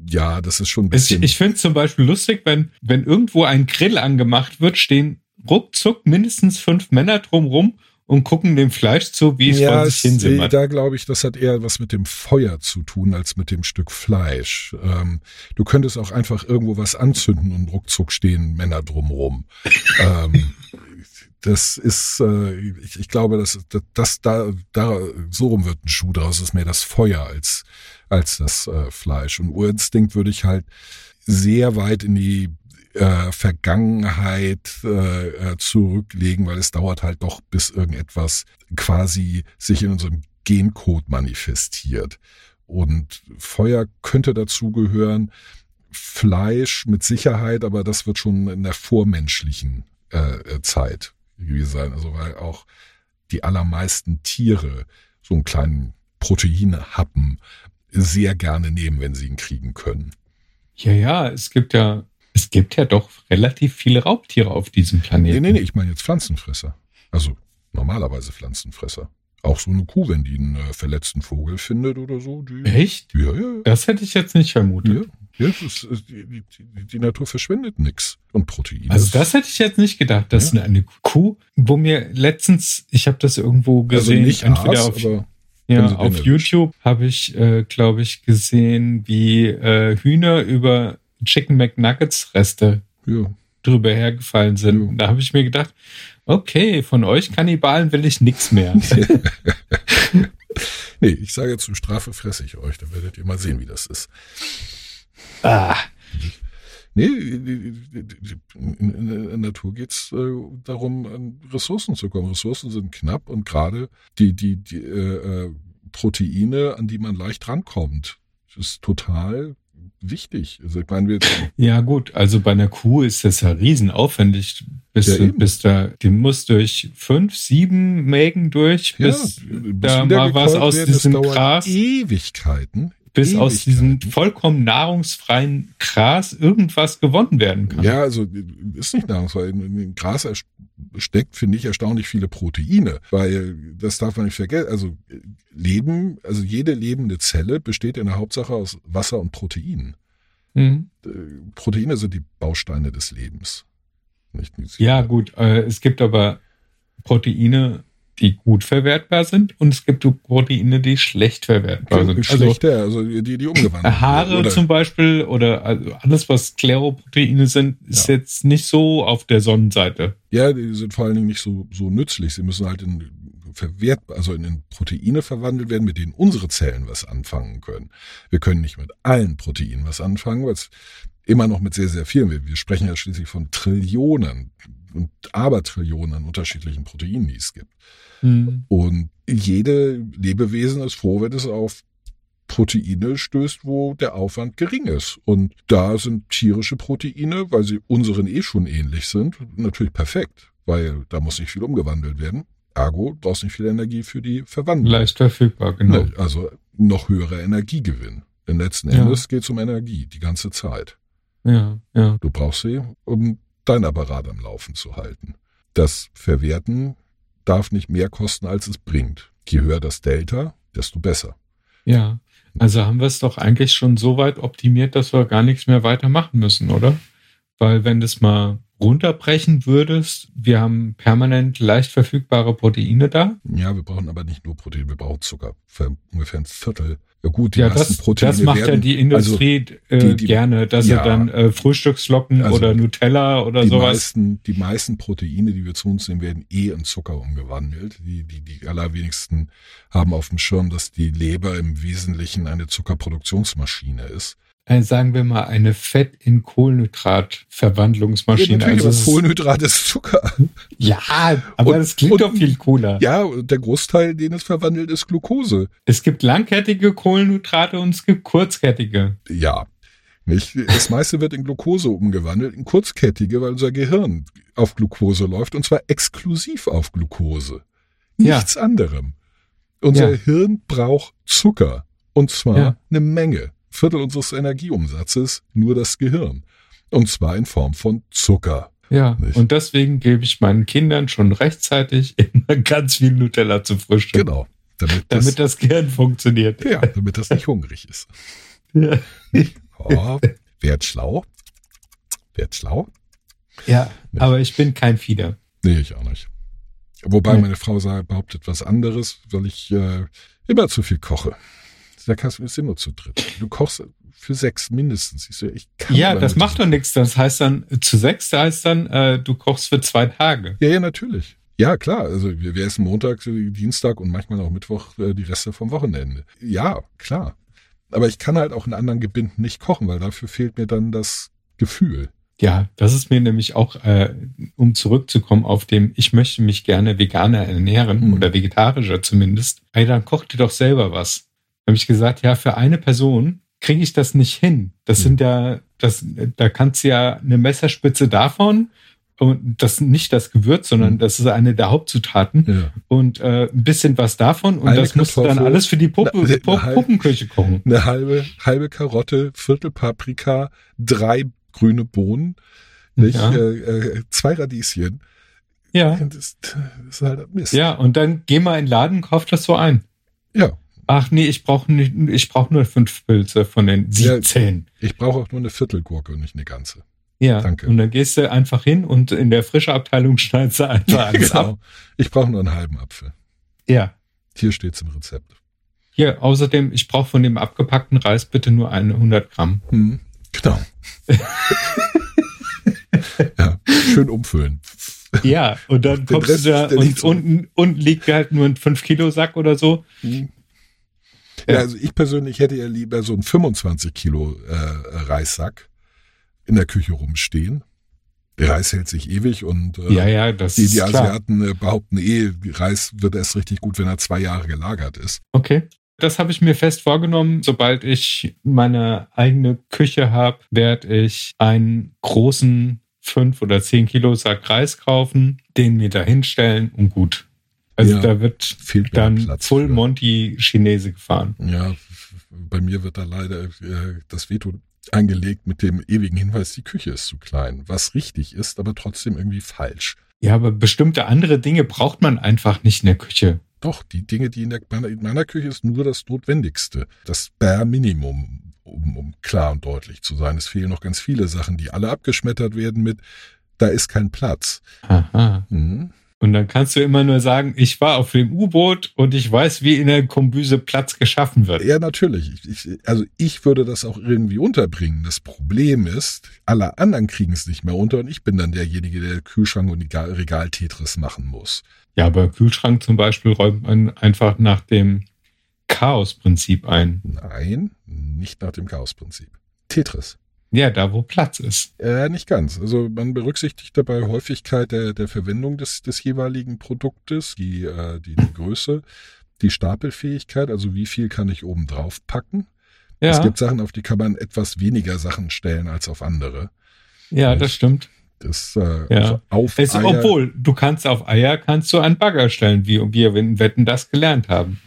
Ja, das ist schon ein Ich, bisschen. ich finde zum Beispiel lustig, wenn, wenn irgendwo ein Grill angemacht wird, stehen ruckzuck mindestens fünf Männer drumrum und gucken dem Fleisch zu, wie es ja, vor sich hinsimmert. da glaube ich, das hat eher was mit dem Feuer zu tun als mit dem Stück Fleisch. Ähm, du könntest auch einfach irgendwo was anzünden und ruckzuck stehen Männer drumrum. ähm, das ist, äh, ich, ich glaube, dass das, das da, da so rum wird ein Schuh draus. ist mehr das Feuer als als das äh, Fleisch. Und Urinstinkt würde ich halt sehr weit in die äh, Vergangenheit äh, äh, zurücklegen, weil es dauert halt doch, bis irgendetwas quasi sich in unserem Gencode manifestiert. Und Feuer könnte dazugehören, Fleisch mit Sicherheit, aber das wird schon in der vormenschlichen äh, äh, Zeit gewesen sein. Also weil auch die allermeisten Tiere so einen kleinen Proteinhappen sehr gerne nehmen, wenn sie ihn kriegen können. Ja, ja, es gibt ja, es gibt ja doch relativ viele Raubtiere auf diesem Nee, Planeten. nee, nee, ich meine jetzt Pflanzenfresser. Also normalerweise Pflanzenfresser. Auch so eine Kuh, wenn die einen äh, verletzten Vogel findet oder so. Die, Echt? Ja, ja, Das hätte ich jetzt nicht vermutet. ja. Ja ist, die, die, die- Natur verschwendet nix. Und Proteine. Also das hätte ich jetzt nicht gedacht, dass Ja. eine Kuh, wo mir letztens, ich habe das irgendwo also gesehen, nicht entweder Aas, auf, aber ja, auf YouTube habe ich, äh, glaube ich, gesehen, wie äh, Hühner über Chicken McNuggets Reste ja. drüber hergefallen sind. Ja. Da habe ich mir gedacht, okay, von euch Kannibalen will ich nichts mehr. Nee, ich sage zur Strafe fresse ich euch, dann werdet ihr mal sehen, wie das ist. Ah, Nee, in der Natur geht's äh, darum, an Ressourcen zu kommen. Ressourcen sind knapp und gerade die, die, die äh, äh, Proteine, an die man leicht rankommt, ist total wichtig. Also ich meine, wir, ja gut, also bei einer Kuh ist das ja riesenaufwendig, bis, Ja, du, bis da, die muss durch fünf, sieben Mägen durch, ja, bis bis da mal was aus diesem Gras, Ewigkeiten. Bis aus diesem vollkommen nahrungsfreien Gras irgendwas gewonnen werden kann. Ja, also ist nicht nahrungsfrei. In in Gras steckt, finde ich, erstaunlich viele Proteine, weil das darf man nicht vergessen. Also Leben, also jede lebende Zelle besteht in der Hauptsache aus Wasser und Proteinen. Mhm. Äh, Proteine sind die Bausteine des Lebens. Nicht, Ja, gut. Äh, es gibt aber Proteine, die gut verwertbar sind und es gibt Proteine, die schlecht verwertbar sind. Also Schlechter, also die, die umgewandelt Haare werden, oder? zum Beispiel oder also alles, was Skleroproteine sind, ist Ja. jetzt nicht so auf der Sonnenseite. Ja, die sind vor allen Dingen nicht so, so nützlich. Sie müssen halt in verwehrt, also in Proteine verwandelt werden, mit denen unsere Zellen was anfangen können. Wir können nicht mit allen Proteinen was anfangen, weil es immer noch mit sehr, sehr vielen, wir, wir sprechen ja schließlich von Trillionen und Abertrillionen an unterschiedlichen Proteinen, die es gibt. Und jede Lebewesen ist froh, wenn es auf Proteine stößt, wo der Aufwand gering ist. Und da sind tierische Proteine, weil sie unseren eh schon ähnlich sind, natürlich perfekt, weil da muss nicht viel umgewandelt werden. Ergo brauchst nicht viel Energie für die Verwandlung. Leicht verfügbar, genau. Ne, Also noch höherer Energiegewinn. Denn letzten Ja. Endes geht es um Energie die ganze Zeit. Ja, ja. Du brauchst sie, um dein Apparat am Laufen zu halten. Das Verwerten darf nicht mehr kosten, als es bringt. Je höher das Delta, desto besser. Ja. Also haben wir es doch eigentlich schon so weit optimiert, dass wir gar nichts mehr weitermachen müssen, oder? Weil wenn du es mal runterbrechen würdest, wir haben permanent leicht verfügbare Proteine da. Ja, wir brauchen aber nicht nur Protein, wir brauchen Zucker. Für ungefähr ein Viertel. Ja gut, die ja, das, Proteine das macht ja werden, die Industrie äh, die- die- gerne, dass ja. sie dann äh, Frühstücksflocken Also oder Nutella oder die sowas. meisten, die meisten Proteine, die wir zu uns nehmen, werden eh in Zucker umgewandelt. Die, die, die allerwenigsten haben auf dem Schirm, dass die Leber im Wesentlichen eine Zuckerproduktionsmaschine ist. Äh, sagen wir mal eine Fett in Kohlenhydrat-Verwandlungsmaschine. natürlich, also ist- Kohlenhydrat ist Zucker. ja, aber Und- das klingt und- doch viel cooler. Ja, der Großteil, den es verwandelt, ist Glucose. Es gibt langkettige Kohlenhydrate und es gibt kurzkettige. Ja. Nicht? Das meiste wird in Glucose umgewandelt, in kurzkettige, weil unser Gehirn auf Glucose läuft und zwar exklusiv auf Glucose. Ja. Nichts anderem. Unser Ja. Hirn braucht Zucker. Und zwar Ja. eine Menge. Viertel unseres Energieumsatzes nur das Gehirn. Und zwar in Form von Zucker. Ja, Nicht? und deswegen gebe ich meinen Kindern schon rechtzeitig immer ganz viel Nutella zum Frühstück, Genau. Damit das, damit das Gehirn funktioniert. ja, damit das nicht hungrig ist. Ja. Oh, werd schlau. Werd schlau. ja, aber ich bin kein Fieder. Nee, ich auch nicht. Wobei Nee. meine Frau sagt, behauptet was anderes, weil ich äh, immer zu viel koche. Da kannst du, sind nur zu dritt. Du kochst für sechs mindestens. Ich so, ich kann Ja, das macht doch nichts. Das heißt dann, zu sechs heißt dann, äh, du kochst für zwei Tage. Ja, ja, natürlich. Ja, klar. Also wir, wir essen Montag, äh, Dienstag und manchmal auch Mittwoch äh, die Reste vom Wochenende. Ja, klar. Aber ich kann halt auch in anderen Gebinden nicht kochen, weil dafür fehlt mir dann das Gefühl. Ja, das ist mir nämlich auch, äh, um zurückzukommen auf dem, ich möchte mich gerne veganer ernähren Hm. oder vegetarischer zumindest. Ey, dann koch dir doch selber was. Habe ich gesagt, ja, für eine Person kriege ich das nicht hin. Das Hm. sind ja, das, da kannst du ja eine Messerspitze davon und das nicht das Gewürz, sondern Hm. das ist eine der Hauptzutaten Ja. und äh, ein bisschen was davon und Eine das musst du dann alles für die Puppe, eine- eine Puppenküche kochen. Eine halbe, halbe Karotte, Viertel Paprika, drei grüne Bohnen, nicht? Ja. Äh, äh, zwei Radieschen. Ja. Das, das ist halt Mist. Ja, und dann geh mal in den Laden, kauf das so ein. ja. Ach nee, ich brauche nicht, ich brauche nur fünf Pilze von den Ja. 17. Ich brauche auch nur eine Viertelgurke und nicht eine ganze. Ja, Danke. und dann gehst du einfach hin und in der frische Abteilung schneidest du einfach alles ab. genau. Ich brauche nur einen halben Apfel. Ja. Hier steht's im Rezept. Hier, außerdem, ich brauche von dem abgepackten Reis bitte nur eine 100 Gramm. Hm, genau. ja. schön umfüllen. Ja, und dann Den kommst Rest du da und unten, unten liegt halt nur ein 5-Kilo-Sack oder so. Ja, Ja. also ich persönlich hätte ja lieber so einen 25 Kilo äh, Reissack in der Küche rumstehen. Der Reis hält sich ewig und äh, Ja, ja, das die, die. Asiaten äh, behaupten eh, Reis wird erst richtig gut, wenn er zwei Jahre gelagert ist. Okay. Das habe ich mir fest vorgenommen. Sobald ich meine eigene Küche habe, werde ich einen großen 5 oder 10 Kilo Sack Reis kaufen, den mir da hinstellen und gut. Also Ja, da wird dann Platz Full für. Monty Chinese gefahren. Ja, bei mir wird da leider äh, das Veto eingelegt mit dem ewigen Hinweis, die Küche ist zu klein. Was richtig ist, aber trotzdem irgendwie falsch. Ja, aber bestimmte andere Dinge braucht man einfach nicht in der Küche. Doch, die Dinge, die in, der, meiner, in meiner Küche ist nur das Notwendigste. Das Bare Minimum, um, um klar und deutlich zu sein. Es fehlen noch ganz viele Sachen, die alle abgeschmettert werden mit, da ist kein Platz. Aha. Mhm. Und dann kannst du immer nur sagen, ich war auf dem U-Boot und ich weiß, wie in der Kombüse Platz geschaffen wird. Ja, natürlich. Ich, also ich würde das auch irgendwie unterbringen. Das Problem ist, alle anderen kriegen es nicht mehr unter und ich bin dann derjenige, der Kühlschrank und die Ga- Regal-Tetris machen muss. Ja, aber Kühlschrank zum Beispiel räumt man einfach nach dem Chaos-Prinzip ein. Nein, nicht nach dem Chaos-Prinzip. Tetris. Ja, da wo Platz ist. Äh, nicht ganz. Also man berücksichtigt dabei Häufigkeit der, der Verwendung des, des jeweiligen Produktes, die, äh, die, die Größe, die Stapelfähigkeit, also wie viel kann ich oben drauf packen. Ja, Es gibt Sachen, auf die kann man etwas weniger Sachen stellen als auf andere. ja, das stimmt. Das äh, Ja. also auf Es, Eier, obwohl, du kannst auf Eier kannst du einen Bagger stellen, wie wir in Wetten das gelernt haben.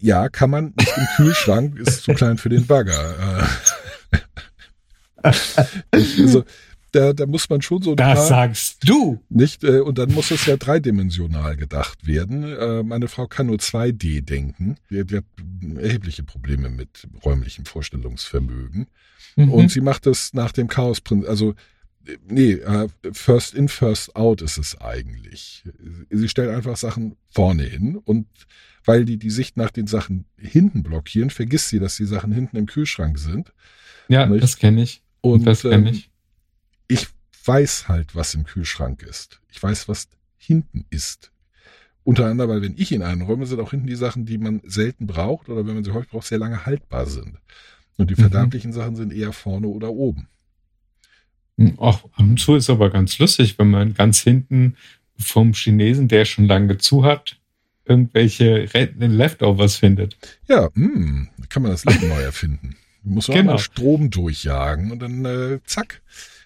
Ja, kann man nicht im Kühlschrank, ist zu klein für den Bagger. Also da, da muss man schon so Das paar, sagst du. nicht äh, und dann muss es ja dreidimensional gedacht werden. Äh, meine Frau kann nur 2D denken. Die, die hat erhebliche Probleme mit räumlichem Vorstellungsvermögen. Mhm. Und sie macht es nach dem Chaosprinzip, also nee, äh, first in, first out ist es eigentlich. Sie stellt einfach Sachen vorne hin und weil die die Sicht nach den Sachen hinten blockieren, vergisst sie, dass die Sachen hinten im Kühlschrank sind. ja, nicht? das kenne ich. Und das ähm, ich. ich weiß halt, was im Kühlschrank ist. Ich weiß, was hinten ist. Unter anderem, weil wenn ich ihn einräume, sind auch hinten die Sachen, die man selten braucht oder wenn man sie häufig braucht, sehr lange haltbar sind. Und die Mhm. verderblichen Sachen sind eher vorne oder oben. Ach, ab und zu ist aber ganz lustig, wenn man ganz hinten vom Chinesen, der schon lange zu hat, irgendwelche Leftovers findet. Ja, hm, kann man das Leben neu erfinden. Muss man Genau. mal Strom durchjagen und dann äh, zack,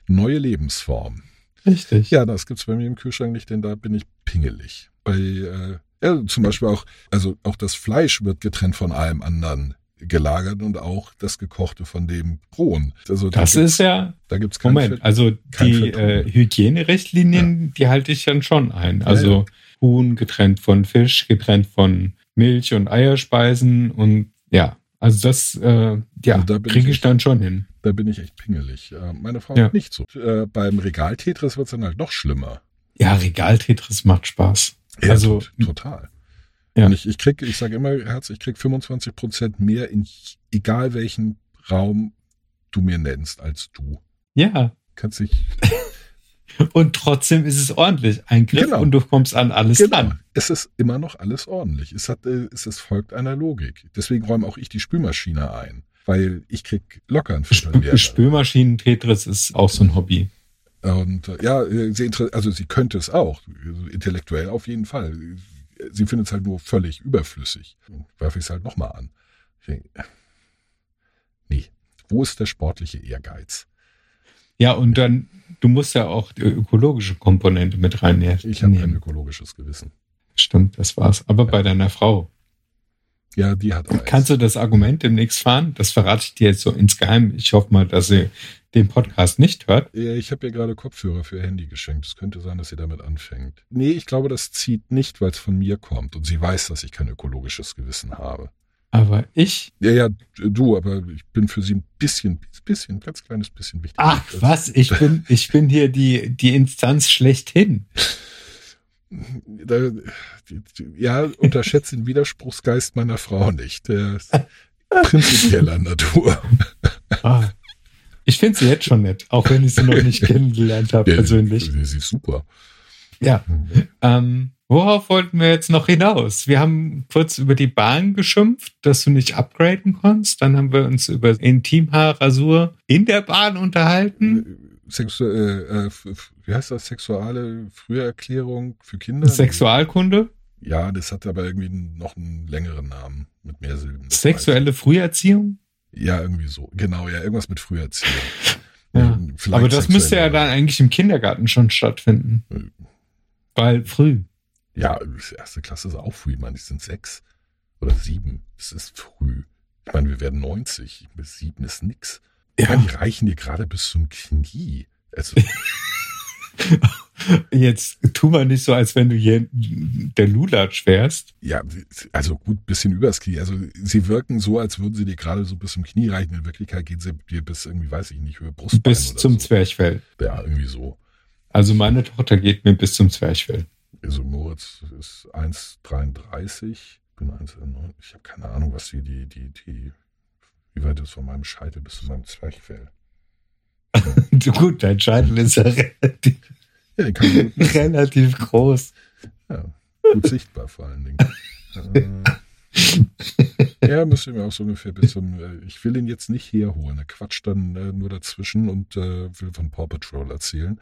neue Lebensform. Richtig. Ja, das gibt's bei mir im Kühlschrank nicht, denn da bin ich pingelig. Bei äh, ja, zum Beispiel auch, also auch das Fleisch wird getrennt von allem anderen gelagert und auch das gekochte von dem rohen. Also da Das ist ja, da gibt's kein Moment, Fett. also die äh, Hygienerichtlinien, die halte ich dann schon ein. Also Huhn getrennt von Fisch, getrennt von Milch und Eierspeisen und ja, also das, äh, ja, Also da kriege ich ich dann schon hin. Da bin ich echt pingelig. Äh, meine Frau Ja. nicht so. Äh, beim Regal-Tetris wird's dann halt noch schlimmer. Ja, Regaltetris macht Spaß. Ja, Also- tot- total. Ja. Und ich, ich krieg, ich sage immer, Herz, ich krieg 25 Prozent mehr in egal welchen Raum du mir nennst als du. Ja, Kannst dich und trotzdem ist es ordentlich. Ein Griff Genau. und du kommst an alles genau. dran. Es ist immer noch alles ordentlich. Es hat, äh, es, es folgt einer Logik. Deswegen räume auch ich die Spülmaschine ein, weil ich krieg locker ein Viertel mehr. Spül Spülmaschinen-Tetris ist auch so ein Hobby. Und äh, ja, äh, sie, also sie könnte es auch, intellektuell auf jeden Fall. Sie findet es halt nur völlig überflüssig. Werfe ich es halt nochmal an. Ich denk, Nee, wo ist der sportliche Ehrgeiz? Ja, und dann, du musst ja auch die ökologische Komponente mit reinnehmen. Ich habe kein ökologisches Gewissen. Stimmt, das war's. Aber bei deiner Frau. Ja, die hat eins. Kannst du das Argument demnächst fahren? Das verrate ich dir jetzt so insgeheim. Ich hoffe mal, dass sie den Podcast nicht hört. Ja, ich habe ihr gerade Kopfhörer für ihr Handy geschenkt. Es könnte sein, dass sie damit anfängt. Nee, ich glaube, das zieht nicht, weil es von mir kommt. Und sie weiß, dass ich kein ökologisches Gewissen habe. Aber ich, Ja, ja, du, aber ich bin für sie ein bisschen, bisschen, ganz kleines bisschen wichtiger. ach was, ich bin, ich bin hier die, die Instanz schlechthin. Da, ja, unterschätze den Widerspruchsgeist meiner Frau nicht. Der ist prinzipieller Natur. Ah. Ich finde sie jetzt schon nett, auch wenn ich sie noch nicht kennengelernt habe Ja, persönlich. Sie, sie ist super. Ja. Ähm, worauf wollten wir jetzt noch hinaus? Wir haben kurz über die Bahn geschimpft, dass du nicht upgraden konntest. Dann haben wir uns über Intimhaarrasur in der Bahn unterhalten. Sexu äh, äh, wie heißt das? Sexuale Früherklärung für Kinder? Sexualkunde, Ja, das hat aber irgendwie noch einen längeren Namen mit mehr Silben. Sexuelle Früherziehung. Ja, irgendwie so. Genau, ja, irgendwas mit Früherziehung. Ja. Aber das müsste ja sexuelle- dann eigentlich im Kindergarten schon stattfinden. Weil früh. Ja, erste Klasse ist auch früh. Ich meine, die sind sechs oder sieben. Das ist früh. Ich meine, wir werden 90. Bis sieben ist nix. Ich meine, die reichen dir gerade bis zum Knie. Also, Jetzt tu mal nicht so, als wenn du hier der Lulatsch wärst. ja, also gut, bisschen übers Knie. Also, sie wirken so, als würden sie dir gerade so bis zum Knie reichen. In Wirklichkeit gehen sie dir bis irgendwie, weiß ich nicht, über Brustbein Bis zum so. Zwerchfell. Ja, irgendwie so. Also meine Tochter geht mir bis zum Zwerchfell. Also Moritz ist 1,33, ich bin 1,9. Ich habe keine Ahnung, was die, die, die, die, wie weit ist von meinem Scheitel bis zu meinem Zwerchfell. Gut, dein Scheitel ist ja relativ, Ja, relativ groß. ja, gut sichtbar vor allen Dingen. Äh, ja, müsste mir auch so ungefähr bis zum, äh, ich will ihn jetzt nicht herholen. Er quatscht dann äh, nur dazwischen und äh, will von Paw Patrol erzählen.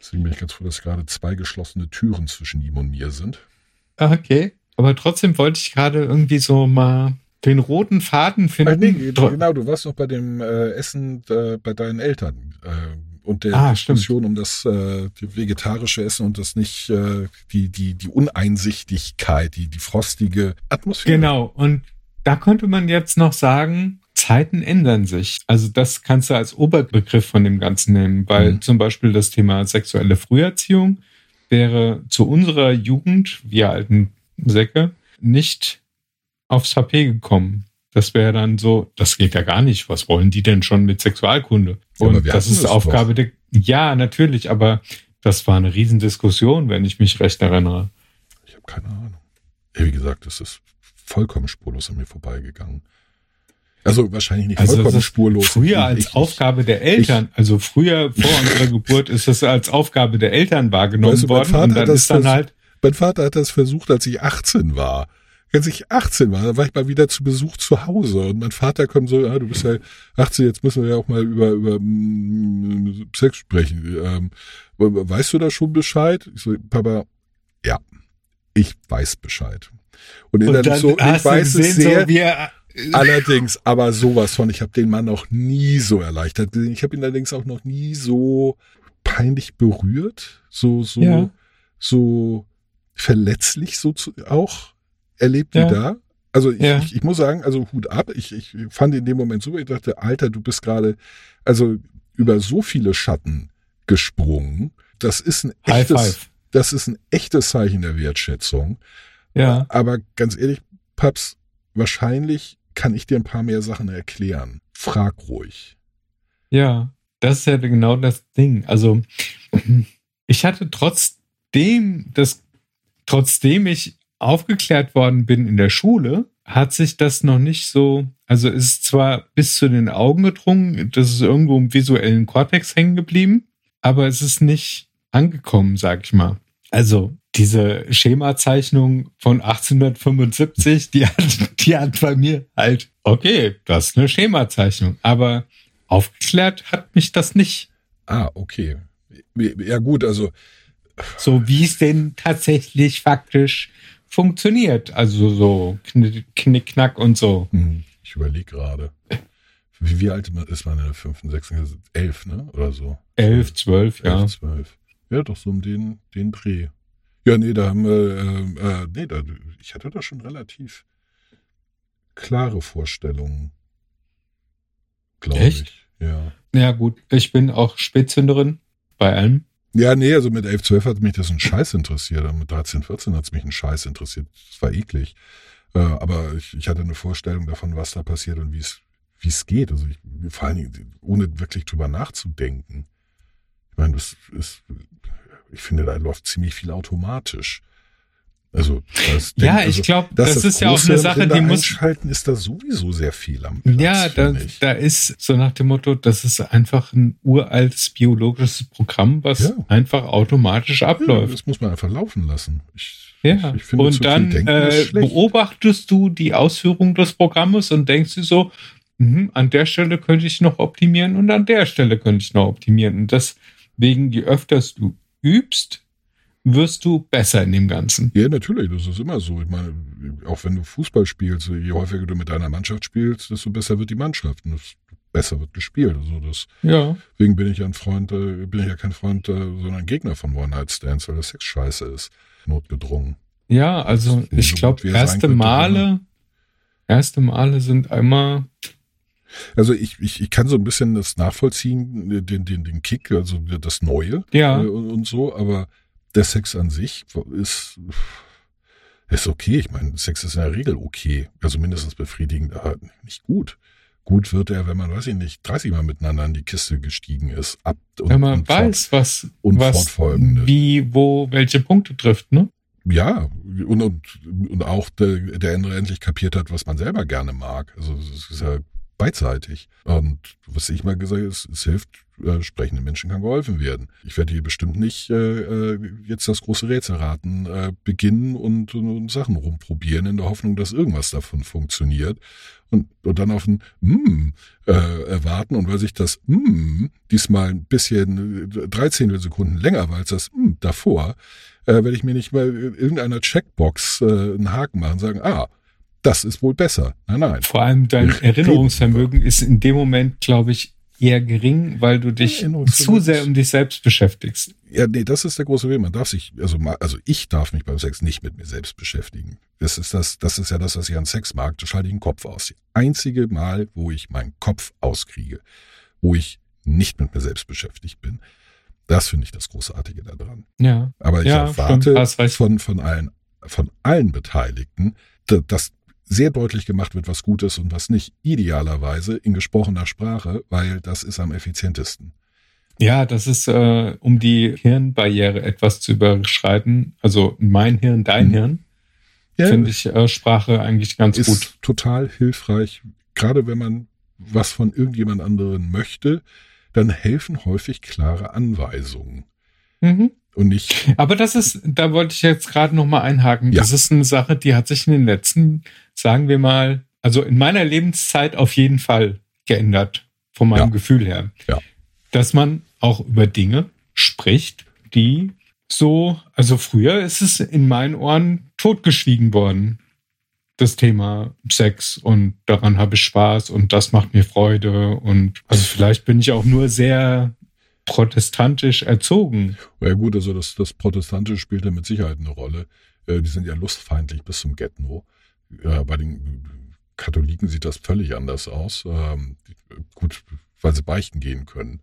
Deswegen bin ich ganz froh, dass gerade zwei geschlossene Türen zwischen ihm und mir sind. Ah, Okay. Aber trotzdem wollte ich gerade irgendwie so mal den roten Faden finden. Nee, genau, du warst noch bei dem äh, Essen äh, bei deinen Eltern äh, und der Ah, Diskussion um das äh, vegetarische Essen und das nicht äh, die die die Uneinsichtigkeit, die die frostige Atmosphäre. Genau. Und da könnte man jetzt noch sagen, Zeiten ändern sich. Also das kannst du als Oberbegriff von dem Ganzen nehmen, weil Mhm. zum Beispiel das Thema sexuelle Früherziehung wäre zu unserer Jugend, wir alten Säcke, nicht aufs HP gekommen. Das wäre dann so, das geht ja gar nicht. Was wollen die denn schon mit Sexualkunde? Ja, Und wir das ist das Aufgabe der, ja, natürlich, aber das war eine Riesendiskussion, wenn ich mich recht erinnere. Ich habe keine Ahnung. Ja, wie gesagt, das ist vollkommen spurlos an mir vorbeigegangen. Also wahrscheinlich nicht Also vollkommen spurlos. Früher Ich- als ich- Aufgabe der Eltern, also früher vor unserer Geburt ist das als Aufgabe der Eltern wahrgenommen Weißt du, worden Vater und dann das ist dann halt, Mein Vater hat das versucht, als ich 18 war. Als ich 18 war, dann war ich mal wieder zu Besuch zu Hause und mein Vater kommt so, ja, du bist ja 18, jetzt müssen wir ja auch mal über, über mm, Sex sprechen. Ähm, weißt du da schon Bescheid? Ich so, Papa, ja, ich weiß Bescheid. Und, und dann so, ich weiß es gesehen, sehr, so wie er, Allerdings, aber sowas von, ich habe den Mann noch nie so erleichtert gesehen. Ich habe ihn allerdings auch noch nie so peinlich berührt, so, so, Ja. so verletzlich so zu, auch erlebt Ja. wie da. Also ich, Ja. ich, ich muss sagen, also Hut ab. Ich, ich fand in dem Moment super. Ich dachte, Alter, du bist gerade also über so viele Schatten gesprungen. Das ist ein echtes, das ist ein echtes Zeichen der Wertschätzung. Ja, Aber ganz ehrlich, Paps, wahrscheinlich kann ich dir ein paar mehr Sachen erklären. Frag ruhig. ja, das ist ja genau das Ding. Also ich hatte trotzdem, das, trotzdem ich aufgeklärt worden bin in der Schule, hat sich das noch nicht so, also ist zwar bis zu den Augen gedrungen, das ist irgendwo im visuellen Kortex hängen geblieben, aber es ist nicht angekommen, sag ich mal. Also diese Schemazeichnung von 1875, die hat, die hat bei mir halt, okay, das ist eine Schemazeichnung, aber aufgeklärt hat mich das nicht. Ah, okay. Ja gut, also So wie es denn tatsächlich faktisch funktioniert. Also so Knick, Knick, Knack und so. hm, ich überlege gerade. Wie, wie alt ist man in der fünften, sechsten, elf, ne? Oder so. Elf, zwölf, ja. Elf, zwölf. Ja, doch so um den, den Dreh. Ja, nee, da haben wir, äh, äh, nee, da, ich hatte da schon relativ klare Vorstellungen. Glaube ich. Ja. Ja, gut. Ich bin auch Spätzünderin bei allem. Ja, nee, also mit 11, 12 hat mich das ein Scheiß interessiert. Und mit 13, 14 hat es mich ein Scheiß interessiert. Das war eklig. Äh, aber ich, ich hatte eine Vorstellung davon, was da passiert und wie es wie es geht. Also ich, vor allen Dingen, ohne wirklich drüber nachzudenken. Ich meine, das ist, ich finde, da läuft ziemlich viel automatisch. Also das Ja, denk- ich glaub, dass das ist ja auch eine Sache, die muss- einschalten ist da sowieso sehr viel am Platz. Ja, da, da ist so nach dem Motto, das ist einfach ein uraltes biologisches Programm, was Ja. einfach automatisch ja, abläuft. das muss man einfach laufen lassen. Ich, Ja, ich, ich finde, und dann äh, beobachtest du die Ausführung des Programmes und denkst dir so, mhm, an der Stelle könnte ich noch optimieren und an der Stelle könnte ich noch optimieren. Und deswegen, je öfters du übst, wirst du besser in dem Ganzen. Ja, natürlich, das ist immer so. Ich meine, auch wenn du Fußball spielst, je häufiger du mit deiner Mannschaft spielst, desto besser wird die Mannschaft und desto besser wird gespielt. Also das, Ja. deswegen bin ich ja ein Freund, äh, bin ich ja kein Freund, äh, sondern ein Gegner von One-Night-Stands, weil das Sex scheiße ist. Notgedrungen. Ja, also So ich gut glaube, erste Male, erste Male sind einmal, Also ich, ich, ich kann so ein bisschen das nachvollziehen, den, den, den Kick, also das Neue ja, äh, und, und so, aber der Sex an sich ist, ist okay. Ich meine, Sex ist in der Regel okay. Also mindestens befriedigend, aber nicht gut. Gut wird er, wenn man, weiß ich nicht, 30 Mal miteinander in die Kiste gestiegen ist. Ab und, wenn man und fort. weiß, was, und was wie, wo, welche Punkte trifft, ne? Ja, und, und, und auch der, der andere endlich kapiert hat, was man selber gerne mag. Also es ist ja beidseitig. Und was ich mal gesagt habe, es, es hilft, äh, sprechenden Menschen kann geholfen werden. Ich werde hier bestimmt nicht äh, äh, jetzt das große Rätselraten äh, beginnen und, und, und Sachen rumprobieren in der Hoffnung, dass irgendwas davon funktioniert. Und, und dann auf ein mm, äh, erwarten und weil sich das mm diesmal ein bisschen äh, 13 Sekunden länger war als das mm davor, äh, werde ich mir nicht mal in irgendeiner Checkbox äh, einen Haken machen und sagen, ah, das ist wohl besser. Nein, nein. Vor allem dein Erinnerungsvermögen ist in dem Moment, glaube ich, eher gering, weil du dich zu sehr um dich selbst beschäftigst. Ja, nee, das ist der große Problem. Man darf sich, also mal, also ich darf mich beim Sex nicht mit mir selbst beschäftigen. Das ist das, das ist ja das, was ich an Sex mag. Da schalte ich den Kopf aus. Die einzige Mal, wo ich meinen Kopf auskriege, wo ich nicht mit mir selbst beschäftigt bin. Das finde ich das Großartige daran. Ja. Aber ich Ja, erwarte stimmt, von, von allen, von allen Beteiligten, da- dass sehr deutlich gemacht wird, was gut ist und was nicht. Idealerweise in gesprochener Sprache, weil das ist am effizientesten. Ja, das ist, äh, um die Hirnbarriere etwas zu überschreiten. Also mein Hirn, dein Mhm. Hirn, Ja, finde ich äh, Sprache eigentlich ganz ist gut. total hilfreich, gerade wenn man was von irgendjemand anderen möchte, dann helfen häufig klare Anweisungen. Mhm. Und nicht, Aber das ist, da wollte ich jetzt gerade noch mal einhaken. Ja. Das ist eine Sache, die hat sich in den letzten, sagen wir mal, also in meiner Lebenszeit auf jeden Fall geändert, von meinem Ja. Gefühl her. Ja. Dass man auch über Dinge spricht, die so, also früher ist es in meinen Ohren totgeschwiegen worden. Das Thema Sex und daran habe ich Spaß und das macht mir Freude und also vielleicht bin ich auch nur sehr protestantisch erzogen. ja gut, also das, das Protestantische spielt da mit Sicherheit eine Rolle. Äh, Die sind ja lustfeindlich bis zum. Ja, bei den Katholiken sieht das völlig anders aus. Ähm, gut, weil sie beichten gehen können.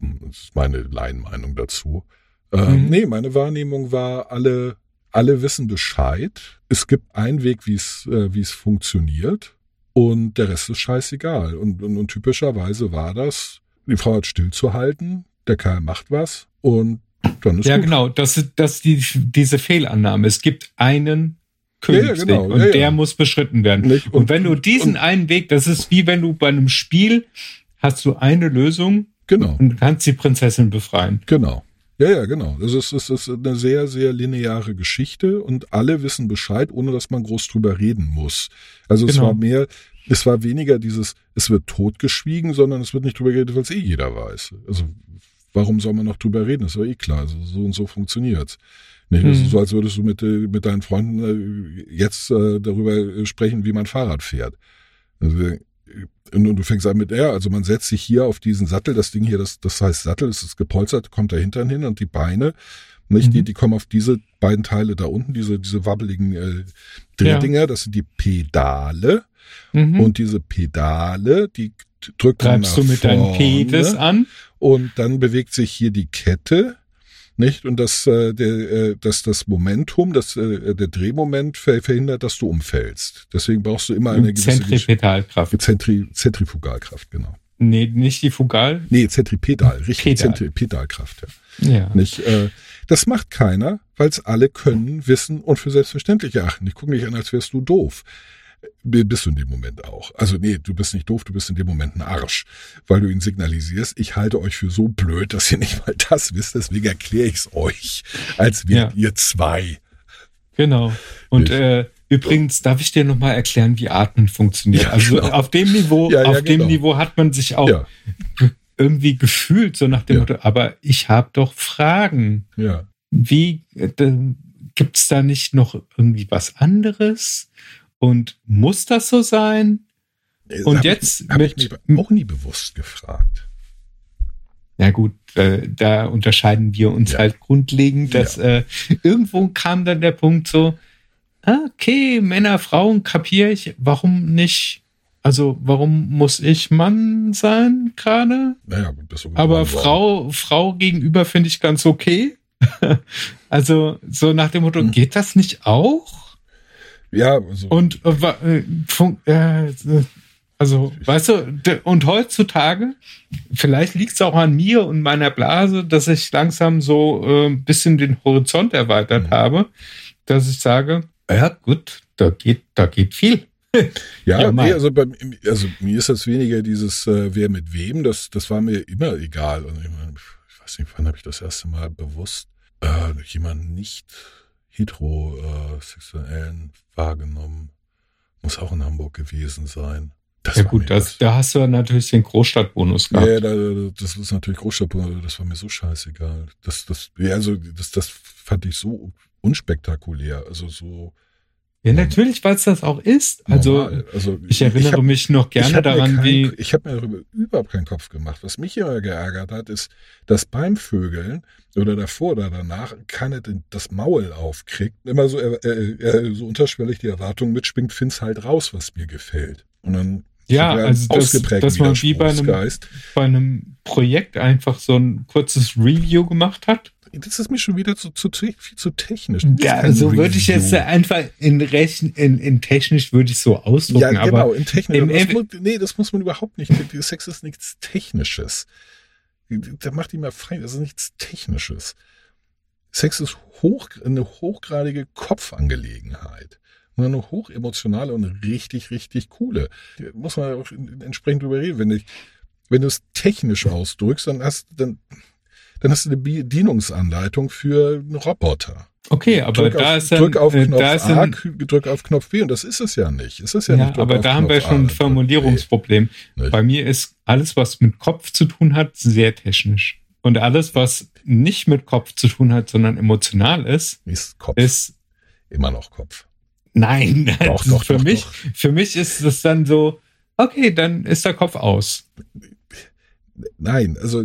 Das ist meine Laienmeinung dazu. Ähm, Mhm. Nee, meine Wahrnehmung war, alle, alle wissen Bescheid. Es gibt einen Weg, wie es, äh, wie es funktioniert. Und der Rest ist scheißegal. Und, und, und typischerweise war das, die Frau hat stillzuhalten, der Kerl macht was und dann ist Ja, gut. genau. Das ist, das ist die, diese Fehlannahme. Es gibt einen Königsweg genau. und Ja, ja. der muss beschritten werden. Nicht? Und, wenn du diesen und, einen Weg, das ist wie wenn du bei einem Spiel hast du eine Lösung Genau, und du kannst die Prinzessin befreien. genau. Ja, ja, genau. Das ist, das ist eine sehr, sehr lineare Geschichte und alle wissen Bescheid, ohne dass man groß drüber reden muss. Also es Genau. war mehr, es war weniger dieses, es wird totgeschwiegen, sondern es wird nicht drüber geredet, weil es eh jeder weiß. Also warum soll man noch drüber reden? Das ist doch eh klar. Also so und so funktioniert's. Nee, das Mhm. ist so, als würdest du mit, äh, mit deinen Freunden äh, jetzt äh, darüber äh, sprechen, wie man Fahrrad fährt. Also, und, du fängst an mit, ja, also man setzt sich hier auf diesen Sattel, das Ding hier, das, das heißt Sattel, das ist gepolstert, kommt der Hintern hin und die Beine, nicht, Mhm. die, die kommen auf diese beiden Teile da unten, diese, diese wabbeligen äh, Drehdinger, das sind die Pedale. Mhm. Und diese Pedale, die drückt man Treibst nach du mit deinen vorne Pedes an? und dann bewegt sich hier die Kette, nicht? Und das, äh, der, äh, das, das Momentum, das, äh, der Drehmoment ver verhindert, dass du umfällst. Deswegen brauchst du immer eine gewisse Zentripetalkraft. Zentri Zentrifugalkraft, genau. Nee, nicht die Fugal. Nee, Zentripedal, richtig, Pedal. Zentripedalkraft, ja. Ja. Nicht, äh, Das macht keiner, weil es alle können, wissen und für selbstverständlich erachten. Ich gucke nicht an, als wärst du doof. Bist du in dem Moment auch. Also nee, du bist nicht doof, du bist in dem Moment ein Arsch, weil du ihn signalisierst, ich halte euch für so blöd, dass ihr nicht mal das wisst, deswegen erkläre ich es euch, als wärt ja. ihr zwei. Genau. Und äh, übrigens darf ich dir nochmal erklären, wie Atmen funktioniert. Ja, also genau. auf dem Niveau, ja, auf genau. dem Niveau hat man sich auch irgendwie gefühlt, so nach dem Motto, aber ich habe doch Fragen. Ja. Wie äh, gibt es da nicht noch irgendwie was anderes? Und muss das so sein? Und hab jetzt habe ich mich auch nie bewusst gefragt. Ja gut, äh, da unterscheiden wir uns ja. halt grundlegend, dass ja. äh, irgendwo kam dann der Punkt so, ah, okay, Männer, Frauen kapiere ich, warum nicht? Also warum muss ich Mann sein gerade? Naja, gut, du Aber Frau, Frau gegenüber finde ich ganz okay. also so nach dem Motto, hm. geht das nicht auch? Ja, also. Und äh, äh, also, weißt du, und heutzutage, vielleicht liegt es auch an mir und meiner Blase, dass ich langsam so äh, ein bisschen den Horizont erweitert mhm. habe, dass ich sage, ja gut, da geht, da geht viel. Ja, ja nee, also, bei, also mir ist das weniger dieses, äh, wer mit wem, das, das war mir immer egal. Und ich, meine, ich weiß nicht, wann habe ich das erste Mal bewusst äh, jemanden nicht heterosexuellen wahrgenommen. Muss auch in Hamburg gewesen sein. Das ja gut, das, da hast du natürlich den Großstadtbonus gehabt. Ja, da, das ist natürlich Großstadtbonus, das war mir so scheißegal. Das, das, ja, also das, das fand ich so unspektakulär. Also so ja, natürlich, weil es das auch ist. Also, also ich erinnere ich hab, mich noch gerne daran, kein, wie. Ich habe mir darüber überhaupt keinen Kopf gemacht. Was mich immer geärgert hat, ist, dass beim Vögeln oder davor oder danach keiner das Maul aufkriegt. Immer so, äh, so unterschwellig die Erwartung mitschwingt, find's halt raus, was mir gefällt. Und dann ja, also das, dass man wie bei einem, bei einem Projekt einfach so ein kurzes Review gemacht hat das ist mir schon wieder zu, zu, viel zu technisch. Ja, also würde ich jetzt einfach in, Rechn, in, in technisch würde ich so ausdrücken. Ja, genau, in technisch. Das muss, nee, das muss man überhaupt nicht. Sex ist nichts Technisches. Da macht die mal frei. Das ist nichts Technisches. Sex ist hoch, eine hochgradige Kopfangelegenheit. Und eine hochemotionale und richtig, richtig coole. Da muss man auch entsprechend drüber reden. Wenn, ich, wenn du es technisch ausdrückst, dann hast, dann, dann hast du eine Bedienungsanleitung für einen Roboter. Okay, aber drück da auf, ist dann, drück auf äh, Knopf da ist A, drück auf Knopf B und das ist es ja nicht. Es ist ja, ja nicht aber da haben wir schon ein Formulierungsproblem. Nee. Bei mir ist alles, was mit Kopf zu tun hat, sehr technisch. Und alles, was nicht mit Kopf zu tun hat, sondern emotional ist, ist Kopf. Ist immer noch Kopf. Nein, doch, doch, für doch, mich, doch. für mich ist es dann so, okay, dann ist der Kopf aus. Nein, also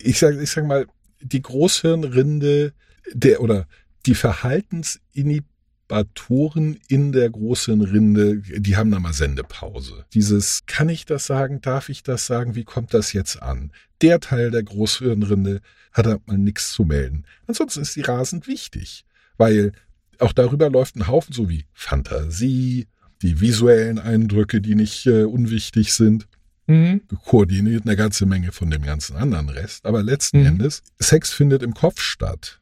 ich sag, ich sag mal, die Großhirnrinde der oder die Verhaltensinhibatoren in der Großhirnrinde, die haben da mal Sendepause. Dieses, kann ich das sagen, darf ich das sagen, wie kommt das jetzt an? Der Teil der Großhirnrinde hat da mal nichts zu melden. Ansonsten ist die rasend wichtig, weil auch darüber läuft ein Haufen so wie Fantasie, die visuellen Eindrücke, die nicht äh, unwichtig sind mhm. koordiniert eine ganze Menge von dem ganzen anderen Rest. Aber letzten mhm. Endes, Sex findet im Kopf statt.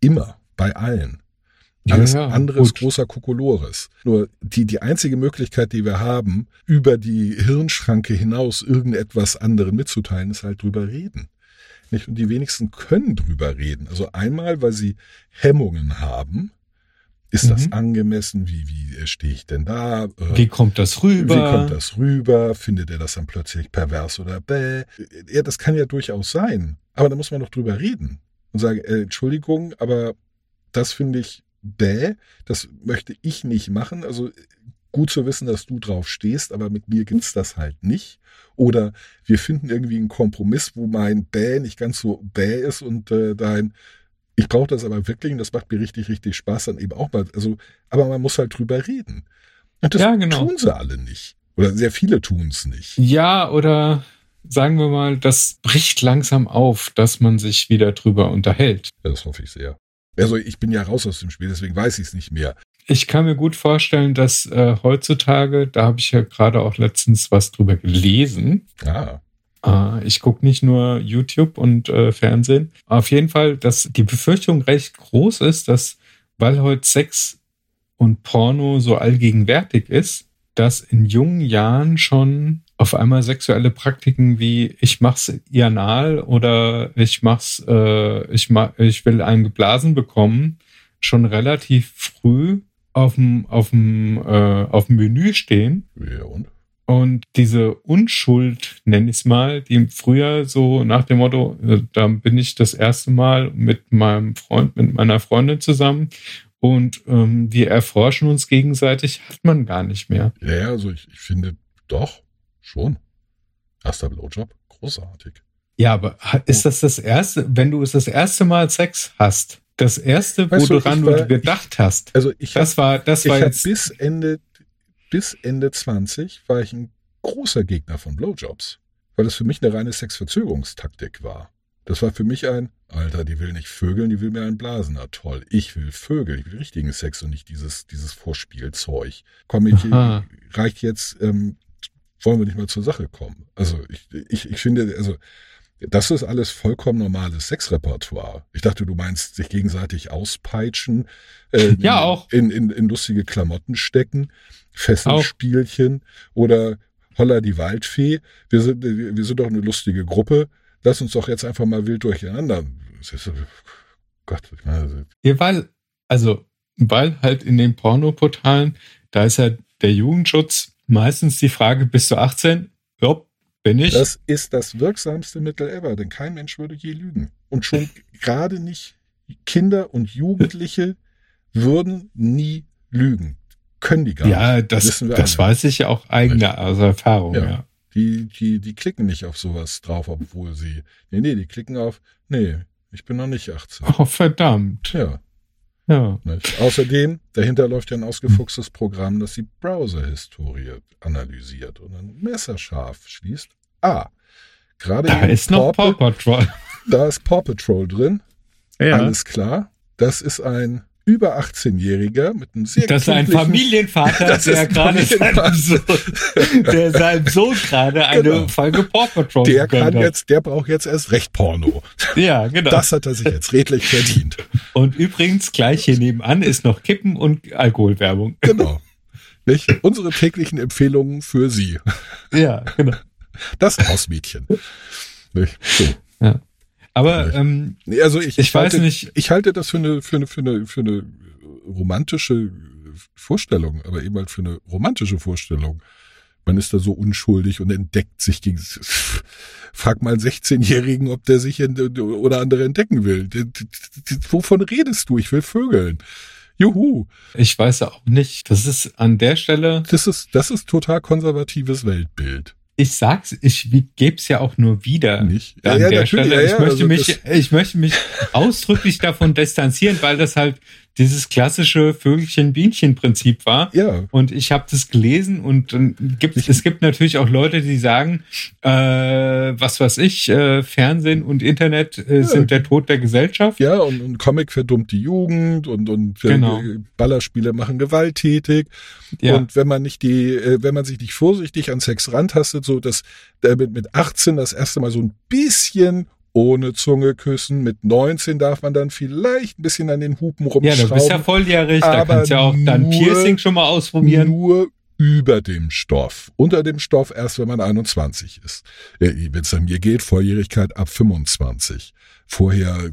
Immer. Bei allen. Alles ja, andere ist großer Kokolores. Nur die, die einzige Möglichkeit, die wir haben, über die Hirnschranke hinaus irgendetwas anderen mitzuteilen, ist halt drüber reden. Nicht? Und die wenigsten können drüber reden. Also einmal, weil sie Hemmungen haben, ist mhm. das angemessen? Wie, wie äh, stehe ich denn da? Äh, wie kommt das rüber? Wie kommt das rüber? Findet er das dann plötzlich pervers oder bäh? Ja, das kann ja durchaus sein. Aber da muss man doch drüber reden und sagen, äh, Entschuldigung, aber das finde ich bäh, das möchte ich nicht machen. Also gut zu wissen, dass du drauf stehst, aber mit mir gibt's das halt nicht. Oder wir finden irgendwie einen Kompromiss, wo mein Bäh nicht ganz so bäh ist und äh, dein ich brauche das aber wirklich und das macht mir richtig, richtig Spaß dann eben auch mal. Also, aber man muss halt drüber reden. Und das ja, genau. tun sie alle nicht. Oder sehr viele tun es nicht. Ja, oder sagen wir mal, das bricht langsam auf, dass man sich wieder drüber unterhält. Ja, das hoffe ich sehr. Also ich bin ja raus aus dem Spiel, deswegen weiß ich es nicht mehr. Ich kann mir gut vorstellen, dass äh, heutzutage, da habe ich ja gerade auch letztens was drüber gelesen, ah. Äh, ich gucke nicht nur YouTube und äh, Fernsehen. Auf jeden Fall, dass die Befürchtung recht groß ist, dass, weil heute Sex und Porno so allgegenwärtig ist, dass in jungen Jahren schon auf einmal sexuelle Praktiken wie ich mach's ianal oder ich mach's, äh, ich, mach, ich will einen geblasen bekommen, schon relativ früh auf dem, äh, auf Menü stehen. Ja, und? Und diese Unschuld, nenne ich es mal, die früher so nach dem Motto, äh, da bin ich das erste Mal mit meinem Freund, mit meiner Freundin zusammen und ähm, wir erforschen uns gegenseitig, hat man gar nicht mehr. Ja, also ich, ich finde doch schon. Erster Blowjob, großartig. Ja, aber ist das das erste, wenn du es das erste Mal Sex hast, das erste, Weißt du, woran du war- gedacht hast, Also ich das war, das war hab jetzt, bis Ende, bis Ende 20 war ich ein großer Gegner von Blowjobs, weil das für mich eine reine Sexverzögerungstaktik war. Das war für mich ein, Alter, die will nicht vögeln, die will mir einen blasen. Na toll, ich will vögeln, ich will richtigen Sex und nicht dieses, dieses Vorspielzeug. Komm, ich, reicht jetzt, ähm, wollen wir nicht mal zur Sache kommen. Also ich, ich, ich finde, also das ist alles vollkommen normales Sexrepertoire. Ich dachte, du meinst sich gegenseitig auspeitschen, äh, Ja, auch. in, in, in lustige Klamotten stecken, Fesselspielchen oder Holla die Waldfee. Wir sind, wir sind doch eine lustige Gruppe. Lass uns doch jetzt einfach mal wild durcheinander. Ist, Gott, ich meine, ja, weil, also, weil halt in den Pornoportalen, da ist ja der Jugendschutz meistens die Frage, bist du 18? Ja, bin ich. Das ist das wirksamste Mittel ever, denn kein Mensch würde je lügen. Und schon gerade nicht Kinder und Jugendliche würden nie lügen. Können die gar ja, nicht. das, wir das alle. weiß ich ja auch eigene aus Erfahrung, Ja. ja. Die, die, die klicken nicht auf sowas drauf, obwohl sie. Nee, nee, die klicken auf, nee, ich bin noch nicht 18. Oh, verdammt. Ja. Ja. Nicht? Außerdem, dahinter läuft ja ein ausgefuchstes Programm, das die Browser-Historie analysiert und dann messerscharf schließt. Ah, gerade Da ist noch Paw Paw Patrol. Da ist Paw Patrol drin. Ja. Alles klar. Das ist ein über 18-Jähriger mit einem sehr Das ist ein Familienvater, Das der gerade seinem. Sohn, der seinem Sohn gerade eine Genau. Folge Paw Patrol Der kann hat. jetzt, der braucht jetzt erst recht Porno. Ja, genau. Das hat er sich jetzt redlich verdient. Und übrigens, gleich hier nebenan ist noch Kippen und Alkoholwerbung. Genau. Nicht? Unsere täglichen Empfehlungen für Sie. Ja, genau. Das Hausmädchen. Nicht? So. Aber ähm, Also ich, Ich weiß halte, nicht- Ich halte das für eine, für eine, für eine, für eine romantische Vorstellung, aber eben halt für eine romantische Vorstellung. Man ist da so unschuldig und entdeckt sich gegen. Frag mal einen 16-Jährigen, ob der sich oder andere entdecken will. Wovon redest du? Ich will vögeln. Juhu. ich weiß auch nicht, das ist an der Stelle, Das ist, das ist total konservatives Weltbild. Ich sag's, ich gebe es ja auch nur wieder. Nicht? An der natürlich, Stelle, ja, ich ja, möchte also mich, ich möchte mich ausdrücklich davon distanzieren, weil das halt dieses klassische Vögelchen-Bienchen-Prinzip war. Ja, Und ich habe das gelesen und gibt, es gibt natürlich auch Leute, die sagen, äh, was weiß ich, äh, Fernsehen und Internet äh, sind der Tod der Gesellschaft. Ja, und, und Comic verdummt die Jugend und, und Genau. Ballerspiele machen gewalttätig. Ja. Und wenn man nicht die, äh, wenn man sich nicht vorsichtig an Sex rantastet, so dass äh, mit, mit 18 das erste Mal so ein bisschen ohne Zunge küssen, mit 19 darf man dann vielleicht ein bisschen an den Hupen Ja, rumschrauben. du bist ja volljährig, da kannst du ja auch dann Piercing schon mal ausprobieren. Nur über dem Stoff. Unter dem Stoff erst, wenn man 21 ist. Wenn es an mir geht, Volljährigkeit ab 25. Vorher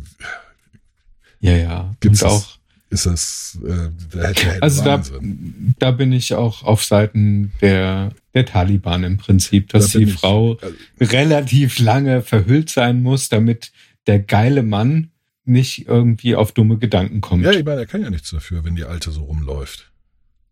Ja, ja. Gibt's und das? auch, ist das äh, also da, da bin ich auch auf Seiten der, der Taliban im Prinzip, dass Da die ich- Frau also- relativ lange verhüllt sein muss, damit der geile Mann nicht irgendwie auf dumme Gedanken kommt. Ja, ich meine, er kann ja nichts dafür, wenn die Alte so rumläuft.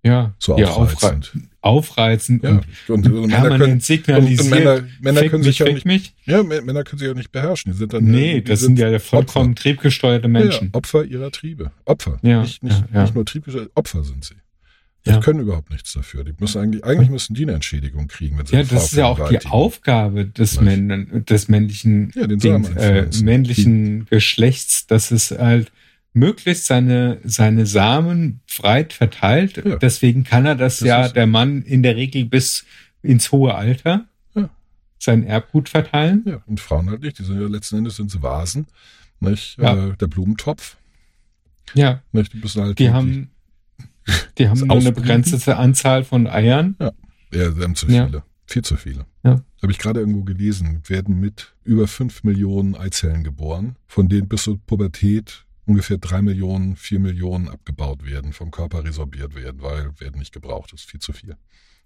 ja, So ja aufreizend. aufreizen Ja. und Und, und, Männer können, und, signalisiert, und Männer, Männer können mich, sich ja auch nicht, mich. ja, Mä- Männer können sich auch nicht beherrschen. Die sind dann, Nee, das sind ja vollkommen triebgesteuerte Opfer. Menschen. Ja, Opfer ihrer Triebe. Opfer. Ja, nicht, nicht, nicht nur triebgesteuert, Opfer sind sie. Die Ja. können überhaupt nichts dafür. Die müssen eigentlich, eigentlich müssen die eine Entschädigung kriegen, wenn sie Ja, das ist ja auch die. Aufgabe des. Männ des männlichen, Ja, Samen äh, männlichen Geschlechts, dass es halt möglichst seine, seine Samen breit verteilt. Ja. Deswegen kann er das, Das ja, der Mann in der Regel bis ins hohe Alter. Ja. sein Erbgut verteilen. Ja, und Frauen halt nicht. Die sind ja letzten Endes sind sie Vasen, nicht? Äh, der Blumentopf, Ja, nicht? Die müssen halt die die- haben, die haben nur eine begrenzte Anzahl von Eiern. Ja, sie haben zu Ja. viele. Viel zu viele. Ja. Habe ich gerade irgendwo gelesen, werden mit über fünf Millionen Eizellen geboren, von denen bis zur Pubertät ungefähr drei Millionen, vier Millionen abgebaut werden, vom Körper resorbiert werden, weil werden nicht gebraucht. Das ist viel zu viel.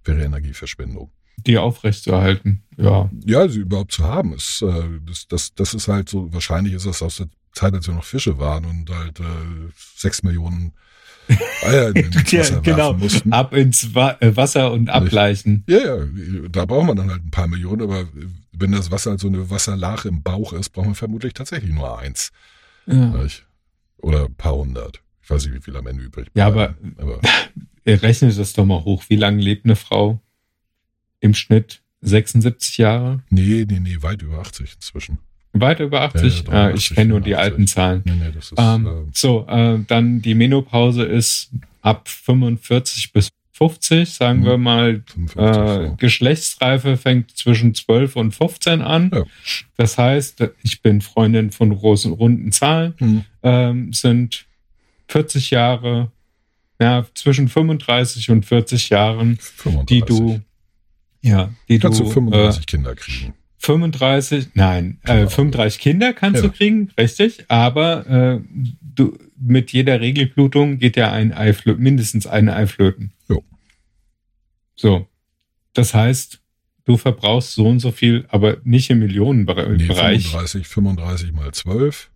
Wäre Energieverschwendung. die aufrechtzuerhalten. Ja, Ja, sie überhaupt zu haben, ist, äh, das, das, das ist halt so, wahrscheinlich ist das aus der Zeit, als wir noch Fische waren und halt äh, sechs Millionen Ins Ja, genau. mussten. ab ins Wa äh, Wasser und abgleichen. Ja, ja, da braucht man dann halt ein paar Millionen, aber wenn das Wasser halt so eine Wasserlache im Bauch ist, braucht man vermutlich tatsächlich nur eins. Ja. Oder ein paar hundert. Ich weiß nicht, wie viel am Ende übrig Ja, bleiben, aber Ihr rechnet das doch mal hoch. Wie lange lebt eine Frau? Im Schnitt 76 Jahre? nee, nee, nee, weit über 80 inzwischen. Weit über 80? Ja, ja, ah, 83, ich kenne nur die 84. alten Zahlen. Nee, nee, ist Ähm, äh, so, äh, dann die Menopause ist ab 45 bis 50, sagen wir mal. 55 Äh, so. Geschlechtsreife fängt zwischen 12 und 15 an. Ja. Das heißt, ich bin Freundin von großen, runden Zahlen, Hm. ähm, sind 40 Jahre, ja, zwischen 35 und 40 Jahren, 35. die du, ja, die Kannst du, du 35 äh, Kinder kriegen. 35, nein, äh, Genau. 35 Kinder kannst Ja. du kriegen, richtig, aber äh, du, mit jeder Regelblutung geht ja ein Ei mindestens ein Ei flöten. Jo. So. Das heißt, du verbrauchst so und so viel, aber nicht im Nee, Millionenbereich. 35, 35 mal 12.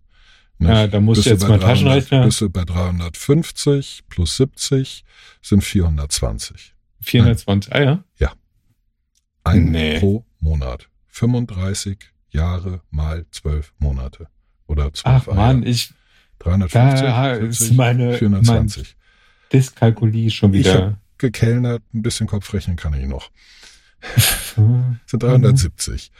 Ja, da musst du jetzt bei mal 300 Taschenrechner. Bist du bei 350 plus 70 sind 420. 420 Eier? Ein Nee. pro Monat. 35 Jahre mal 12 Monate. Oder 12 Ach man, ich, 350, da 40, ist meine, mein 420. Dyskalkulie schon Ich wieder. Gekellnert, ein bisschen Kopfrechnen kann ich noch. Mhm. Sind 370.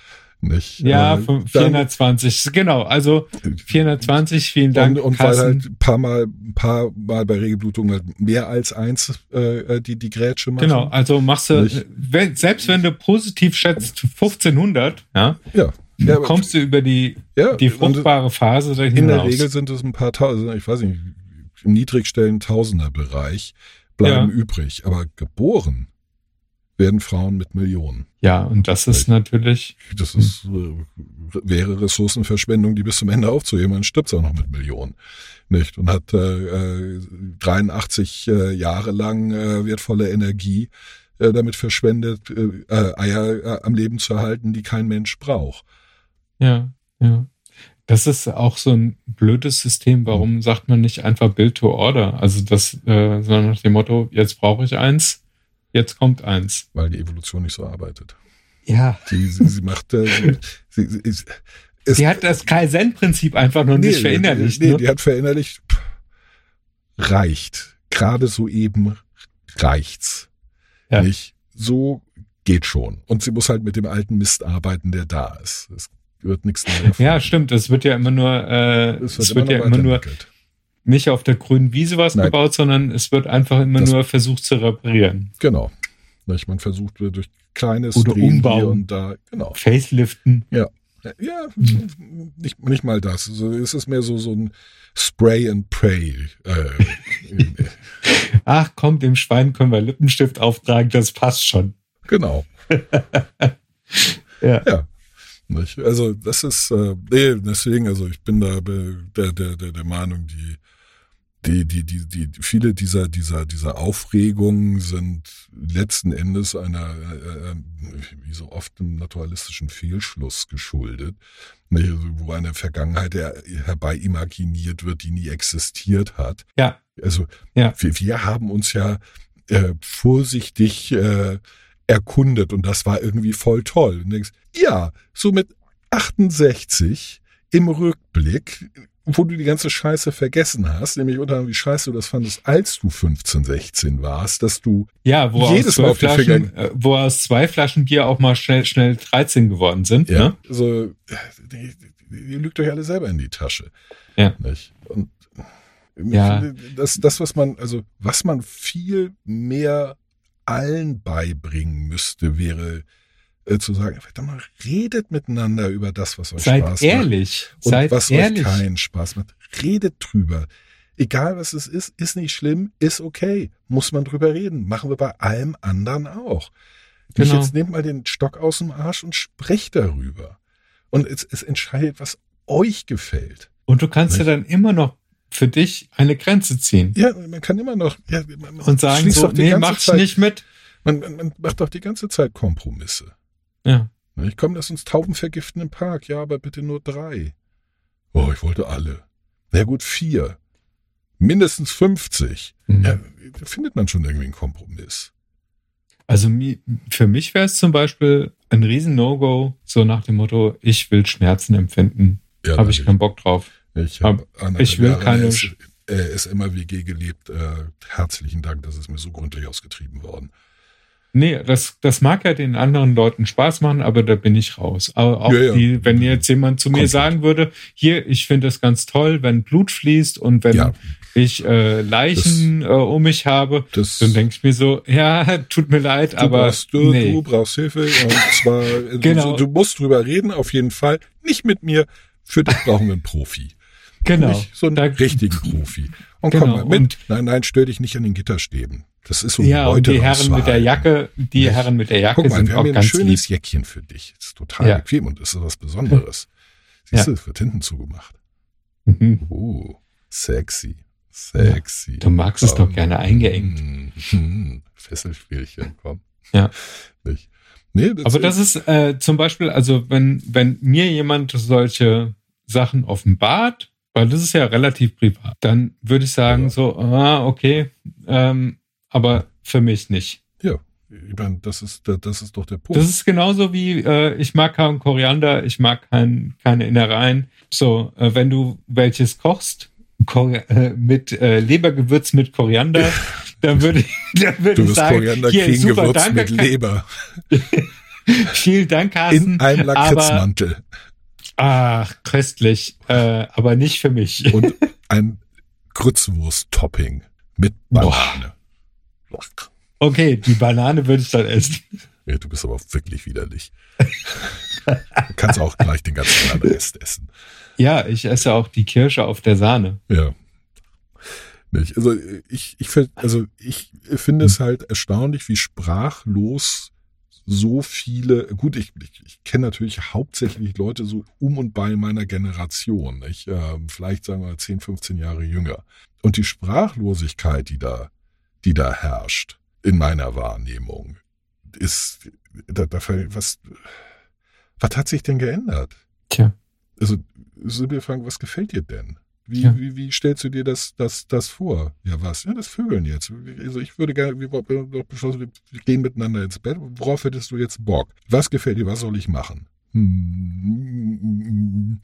Nicht? Ja, Äh, fün- dann- 420, genau, also 420, vielen Dank. Und, und weil halt ein paar Mal, ein paar Mal bei Regelblutung halt mehr als eins äh, die, die Grätsche machen. Genau, also machst du, wenn, selbst wenn du positiv schätzt 1500, ja, Ja. ja kommst du über die, ja, die fruchtbare Phase dahin In der. Regel sind es ein paar tausend, ich weiß nicht, im niedrigstellen Tausender-Bereich bleiben Ja. übrig. Aber geboren werden Frauen mit Millionen. Ja, und das ist natürlich, Das ist, äh, wäre Ressourcenverschwendung, die bis zum Ende aufzuheben. Man stirbt auch noch mit Millionen. Nicht? Und hat äh, äh, 83 äh, Jahre lang äh, wertvolle Energie äh, damit verschwendet, äh, äh, Eier äh, am Leben zu erhalten, die kein Mensch braucht. ja, ja. Das ist auch so ein blödes System. Warum sagt man nicht einfach Build to Order? Also das, äh, sondern nach dem Motto, jetzt brauche ich eins, jetzt kommt eins. Weil die Evolution nicht so arbeitet. Ja. Sie, sie, sie macht, äh, sie, sie, sie, es, Sie hat das Kaizen-Prinzip einfach noch nicht verinnerlicht. Nee, ne? die hat verinnerlicht, pff, reicht. Gerade so eben reicht's. Ja. Nicht? So geht schon. Und sie muss halt mit dem alten Mist arbeiten, der da ist. Es wird nichts Neues. Ja, stimmt. Es wird ja immer nur, äh, Es es wird, wird, ja immer nur. Nicht auf der grünen Wiese was Nein. gebaut, sondern es wird einfach immer Das- nur versucht zu reparieren. Genau. Man versucht durch kleines Oder umbauen. und da. Genau. Faceliften. Ja, nicht, nicht mal das. Also es ist mehr so, so ein Spray and Pray. Äh, Ach komm, dem Schwein können wir Lippenstift auftragen, das passt schon. genau. Ja. Ja. Also das ist, äh, nee, deswegen, also ich bin da der, der, der, der Meinung, die, die, die, die, die, viele dieser, dieser, dieser Aufregungen sind letzten Endes einer, äh, äh, wie so oft einem naturalistischen Fehlschluss geschuldet, nicht? Also, wo eine Vergangenheit her herbei imaginiert wird, die nie existiert hat. Ja. Also Ja. wir, wir haben uns ja äh, vorsichtig äh, erkundet und das war irgendwie voll toll. Und denkst, ja, so mit 68 im Rückblick, wo du die ganze Scheiße vergessen hast, nämlich unter anderem, wie scheiße du das fandest, als du 15, 16 warst, dass du Ja, wo Jedes aus, Mal zwei auf die Flaschen, äh, wo aus zwei Flaschen Bier auch mal schnell, schnell 13 geworden sind. Ja. Ne? Also, die, ihr lügt euch alle selber in die Tasche. Ja. Nicht? Und Ja. ja. das, das, was man, also, was man viel mehr allen beibringen müsste, wäre äh, zu sagen, verdammt mal, redet miteinander über das, was euch Seid Spaß ehrlich. macht. Und Seid was ehrlich. euch keinen Spaß macht. Redet drüber. Egal was es ist, ist nicht schlimm, ist okay. Muss man drüber reden. Machen wir bei allem anderen auch. Nicht Genau. jetzt nehmt mal den Stock aus dem Arsch und sprecht darüber. Und es, es entscheidet, was euch gefällt. Und du kannst ja Nicht? dann immer noch für dich eine Grenze ziehen Ja, man kann immer noch ja, man, man und sagen so, doch die nee, ganze mach ich Zeit, nicht mit. Man, man, man macht doch die ganze Zeit Kompromisse. Ja. Ich komm, lass uns Tauben vergiften im Park. Ja, aber bitte nur drei. Oh, ich wollte alle. Na gut, vier. Mindestens 50. Mhm. Ja, da findet man schon irgendwie einen Kompromiss. Also für mich wäre es zum Beispiel ein riesen No-Go, so nach dem Motto, ich will Schmerzen empfinden. Ja, Habe ich keinen Bock drauf. Ich habe ich will keine- S äh, SMRWG gelebt. Äh, herzlichen Dank, das ist mir so gründlich ausgetrieben worden. Nee, das, das mag ja den anderen Leuten Spaß machen, aber da bin ich raus. Aber auch Ja, ja. die, wenn jetzt jemand zu mir Komplett. sagen würde, hier, ich finde es ganz toll, wenn Blut fließt und wenn Ja. ich äh, Leichen äh, um mich habe, Das, dann denke ich mir so, ja, tut mir leid, aber brauchst, du, nee. du brauchst Hilfe. Und zwar, äh, Genau. du, du musst drüber reden, auf jeden Fall. Nicht mit mir. Für dich brauchen wir einen Profi. genau. Nicht so einen Da- richtigen Profi. Und Genau, komm mal mit. und- nein, nein, stör dich nicht an den Gitterstäben. Das ist so ein ja, und die Herren mit der Jacke, die Nicht? Herren mit der Jacke mal, sind wir auch haben hier ein schönes lieb. Jäckchen für dich. Das ist total Ja. bequem und das ist was Besonderes. Siehst du, es wird hinten zugemacht. Mhm. Uh, sexy. Sexy. Du magst es doch gerne eingeengt. Fesselspielchen, komm. Ja. Nicht. Nee, das Aber das ist äh, zum Beispiel, also wenn, wenn mir jemand solche Sachen offenbart, weil das ist ja relativ privat, dann würde ich sagen Ja. so, ah, okay, ähm, aber für mich nicht. ja, ich meine, das ist, das ist doch der Punkt. Das ist genauso wie, äh, ich mag keinen Koriander, ich mag kein, keine Innereien. So, äh, wenn du welches kochst, Kor äh, mit äh, Lebergewürz mit Koriander, dann würde ich, dann würde du ich sagen, Koriander hier, super, gewürzt danke, mit Leber vielen Dank, Carsten. in einem Lakritzmantel Ach, köstlich, äh, aber nicht für mich. und ein Grützwurst-Topping mit Banane. Okay, die Banane würde ich dann essen. Ja, du bist aber wirklich widerlich. du kannst auch gleich den ganzen anderen Rest essen. Ja, ich esse auch die Kirsche auf der Sahne. Ja. Nicht. Also ich, ich, also ich finde es halt erstaunlich, wie sprachlos so viele, gut, ich, ich, ich kenne natürlich hauptsächlich Leute so um und bei meiner Generation, nicht? Ähm, vielleicht sagen wir 10, 15 Jahre jünger. Und die Sprachlosigkeit, die da, die da herrscht, in meiner Wahrnehmung, ist, da, da, was, was hat sich denn geändert? Tja. Also, simpel fragen, was gefällt dir denn? Wie, Ja. wie, wie stellst du dir das, das, das vor? Ja, was? Ja, das Vögeln jetzt. Also ich würde gerne, wir haben doch beschlossen, wir gehen miteinander ins Bett. Worauf hättest du jetzt Bock? Was gefällt dir? Was soll ich machen? Hm,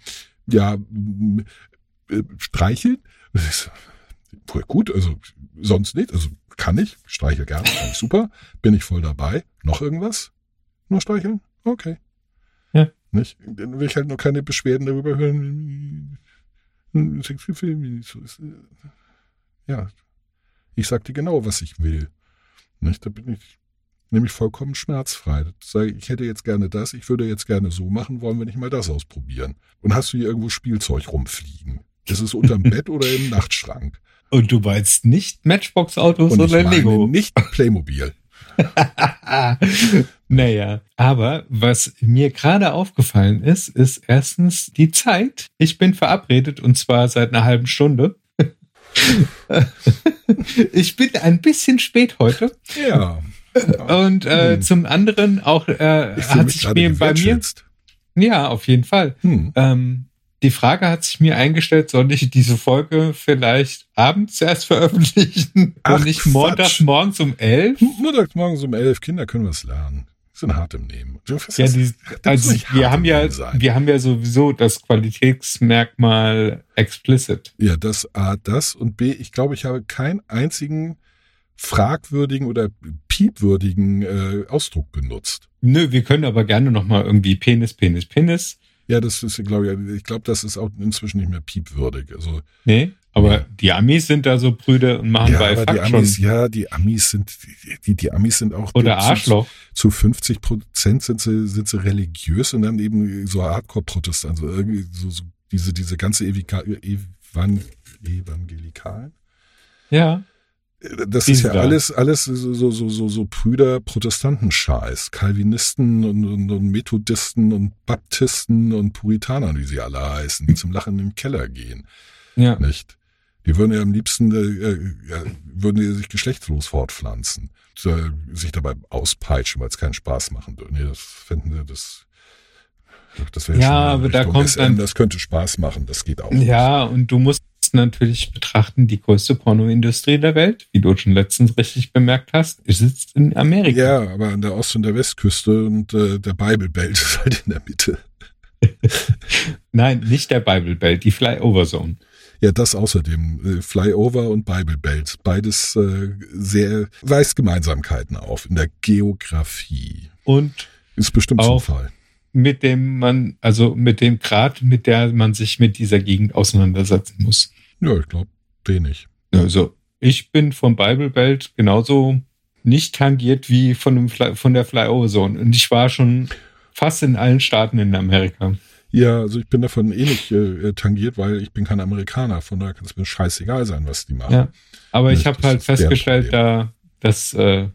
ja, hm, äh, streicheln? Voll gut, also sonst nicht. Also kann ich, streichel gerne, finde ich super. Bin ich voll dabei. Noch irgendwas? Nur streicheln? Okay. Ja. Nicht? Dann will ich halt nur keine Beschwerden darüber hören. Äh, Ja, ich sag dir genau, was ich will. Nicht? Da bin ich nämlich vollkommen schmerzfrei. Sag, ich hätte jetzt gerne das, ich würde jetzt gerne so machen, wollen wir nicht mal das ausprobieren? Und hast du hier irgendwo Spielzeug rumfliegen? Ist es unterm Bett oder im Nachtschrank? Und du meinst nicht Matchbox-Autos meine Lego? nicht Playmobil. naja, aber was mir gerade aufgefallen ist, ist erstens die Zeit. Ich bin verabredet und zwar seit einer halben Stunde. ich bin ein bisschen spät heute. Ja. Und äh, Hm. zum anderen auch äh, hat sich mir bei mir, ja, auf jeden Fall. Hm. Ähm, die Frage hat sich mir eingestellt, soll ich diese Folge vielleicht abends erst veröffentlichen Ach, und nicht montags morgens um elf? Montags morgens um elf Kinder können wir es lernen. Sind hart im Nehmen. Was Ja, ist- die, also wir hart haben im ja, Nehmen sein. wir haben ja sowieso das Qualitätsmerkmal explicit. Ja, das A, das und B, ich glaube, ich habe keinen einzigen fragwürdigen oder piepwürdigen äh, Ausdruck benutzt. Nö, wir können aber gerne noch mal irgendwie Penis, Penis, Penis. Ja, das ist, glaube ich, ich glaube, das ist auch inzwischen nicht mehr piepwürdig. Also, Nee, Aber die Amis sind da so prüde und machen ja, bei aber die Fakt Amis, schon. ja, die Amis sind, die, die Amis sind auch Oder zu, Arschloch. zu 50 Prozent sind sie, sind sie religiös und dann eben so Hardcore-Protestanten, also irgendwie so, so diese, diese ganze Evika, Evan, Evangelikalen. Ja. Das ist ja alles, alles so, so, so, so, so Brüder Protestantenscheiß. Calvinisten und, und, und Methodisten und Baptisten und Puritaner, wie sie alle heißen, die zum Lachen im Keller gehen, Ja. nicht? Die würden ja am liebsten, äh, äh, ja, würden die sich geschlechtslos fortpflanzen, äh, sich dabei auspeitschen, weil es keinen Spaß machen würde. Nee, das fänden sie, das, das wäre Ja, schon aber da kommt SM, dann- das könnte Spaß machen, das geht auch. nicht. Ja, und du musst natürlich betrachten, die größte Pornoindustrie der Welt, wie du schon letztens richtig bemerkt hast, sitzt in Amerika. Ja, aber an der Ost- und der Westküste und äh, der Bible Belt ist halt in der Mitte. Nein, nicht der Bible Belt, die Flyover Zone. Ja, das außerdem. Äh, Flyover und Bible Belt. Beides äh, sehr, weist Gemeinsamkeiten auf in der Geografie. Und Ist bestimmt Auch- Zufall. Mit dem man, also mit dem Grad, mit der man sich mit dieser Gegend auseinandersetzen muss. Ja, ich glaube, wenig. Also, ich bin vom Bible Belt genauso nicht tangiert wie von, dem Fly, von der Flyover Zone. Und ich war schon fast in allen Staaten in Amerika. Ja, also ich bin davon eh nicht äh, tangiert, weil ich bin kein Amerikaner. Von daher kann es mir scheißegal sein, was die machen. Ja. Aber ich habe das halt festgestellt, da, dass äh,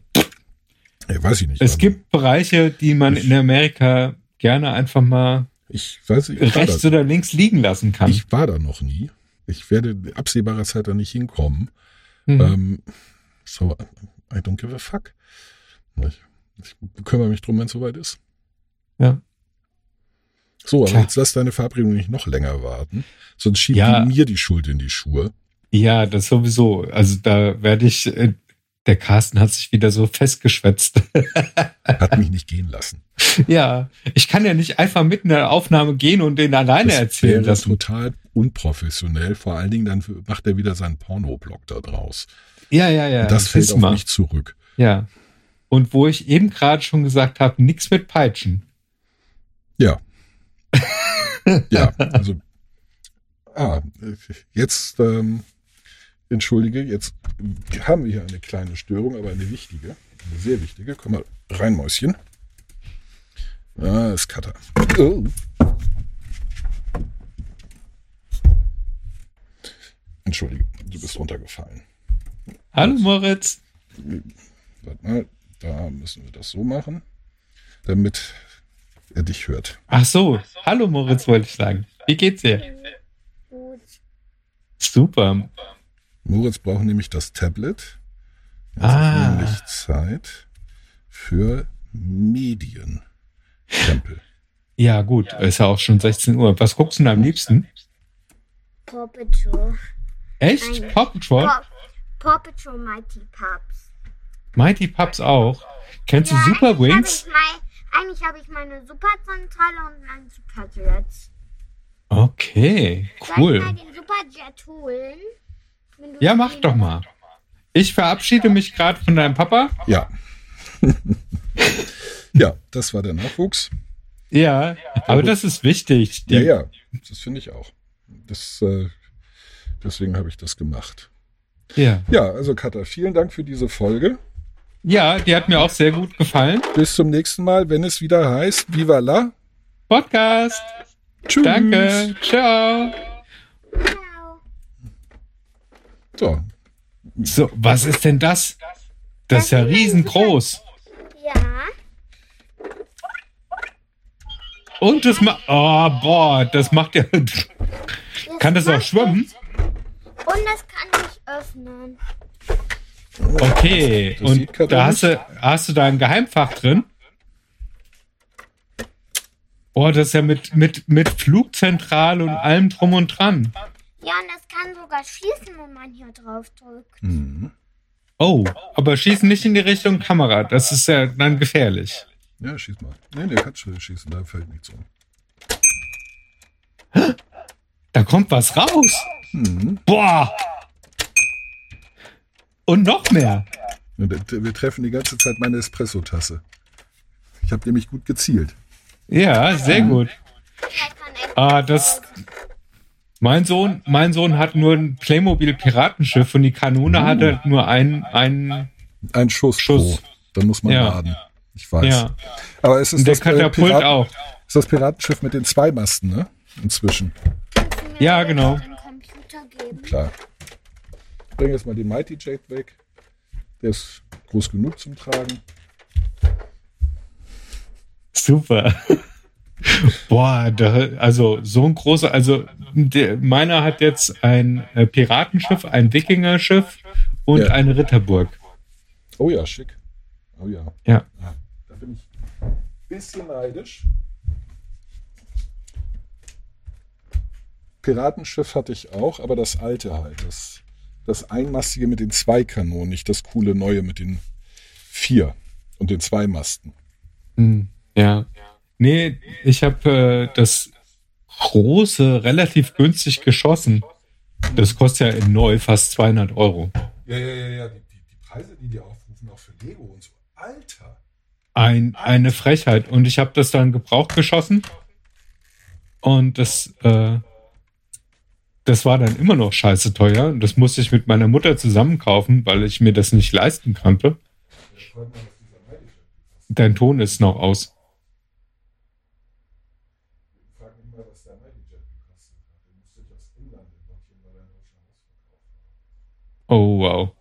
Ja, weiß ich nicht. es gibt Bereiche, die man Ich- in Amerika gerne einfach mal Ich weiß. Ich rechts da, oder links liegen lassen kann. ich war da noch nie. Ich werde absehbarer Zeit da nicht hinkommen. Mhm. Ähm, so, I don't give a fuck. Ich, ich kümmere mich drum, wenn es soweit ist. Ja. So, aber jetzt lass deine Verabredung nicht noch länger warten. Sonst schieben Ja. die mir die Schuld in die Schuhe. Ja, das sowieso. Also da werde ich, äh, der Carsten hat sich wieder so festgeschwätzt. Hat mich nicht gehen lassen. ja, ich kann ja nicht einfach mitten in der Aufnahme gehen und den alleine Das erzählen wäre lassen. total unprofessionell. Vor allen Dingen dann macht er wieder seinen Pornoblog da draus. Ja, ja, ja. das fällt auf Wismar. mich zurück. Ja. Und wo ich eben gerade schon gesagt habe, nichts mit Peitschen. Ja. ja, also. Ah, jetzt, ähm, entschuldige, jetzt haben wir hier eine kleine Störung, aber eine wichtige, eine sehr wichtige. Komm mal rein, Mäuschen. Ah, ist Cutter. Oh. Entschuldige, du bist runtergefallen. Hallo Moritz. Warte mal, da müssen wir das so machen, damit er dich hört. Ach so, hallo Moritz wollte ich sagen. Wie geht's dir? Gut. Super. Moritz braucht nämlich das Tablet. Jetzt Ah. ist nämlich Zeit für Medien. Tempel. Ja, gut, ist ja auch schon 16 Uhr. Was guckst du denn am liebsten? Paw Patrol. Echt? Nein. Paw Patrol? Paw, Paw Patrol Mighty Pups. Mighty Pups auch. Kennst du Ja, Super eigentlich Wings? Hab ich mein, eigentlich habe ich meine Superzentrale und meinen Superjets. Okay, Soll ich mal cool. den Superjet holen? Wenn du Ja, mach doch mal. Ich verabschiede mich gerade von deinem Papa. Ja. ja, das war der Nachwuchs. Ja, aber das ist wichtig. Ja, ja, das finde ich auch. Das, äh, deswegen habe ich das gemacht. ja. Ja, also Katha, vielen Dank für diese Folge. Ja, die hat mir auch sehr gut gefallen. Bis zum nächsten Mal, wenn es wieder heißt Viva la. Podcast. Tschüss. Danke. Ciao. So, So, was ist denn das? Das ist ja riesengroß. Ja. Und das macht. Oh, boah, das macht ja. Kann das auch schwimmen? Und das kann sich öffnen. Okay. Das Und da hast du, hast du da ein Geheimfach drin? Oh, das ist ja mit, mit, mit Flugzentrale und allem drum und dran. Ja, und das kann sogar schießen, wenn man hier drauf drückt. mhm. Oh, aber schießen nicht in die Richtung Kamera. Das ist ja dann gefährlich. ja, schieß mal. Nee, nee, kannst du schießen, da fällt nichts um. Da kommt was raus. Mhm. Boah. Und noch mehr. Wir treffen die ganze Zeit meine Espresso-Tasse. Ich habe nämlich gut gezielt. Ja, sehr gut. Kann echt Ah, das-. Mein Sohn, mein Sohn hat nur ein Playmobil Piratenschiff und die Kanone Uh. hat halt nur einen, einen, Ein Schuss, Schuss. pro. Dann muss man Ja. laden. Ich weiß. ja. Aber es ist das, äh, Katapult Piraten- auch. ist das Piratenschiff mit den zwei Masten, ne? Inzwischen. Ja, genau. Klar. Ich bringe jetzt mal den Mighty Jade weg. Der ist groß genug zum Tragen. Super. Boah, da, also so ein großer, also der, meiner hat jetzt ein äh, Piratenschiff, ein Wikingerschiff und Ja. eine Ritterburg. Oh ja, schick. Oh ja. Ja. Da bin ich ein bisschen neidisch. Piratenschiff hatte ich auch, aber das alte halt. Das, das einmastige mit den zwei Kanonen, nicht das coole neue mit den vier und den zwei Masten. Hm, ja. Nee, ich habe äh, das große relativ günstig geschossen. Das kostet ja in neu fast 200 Euro. Ja, ja, ja, ja. Die, die, Preise, die die aufrufen, auch für Lego und so. Alter. Ein, eine Frechheit. Und ich habe das dann gebraucht geschossen. Und das, äh, das war dann immer noch scheiße teuer. Und das musste ich mit meiner Mutter zusammen kaufen, weil ich mir das nicht leisten konnte. Dein Ton ist noch aus. Oh, wow.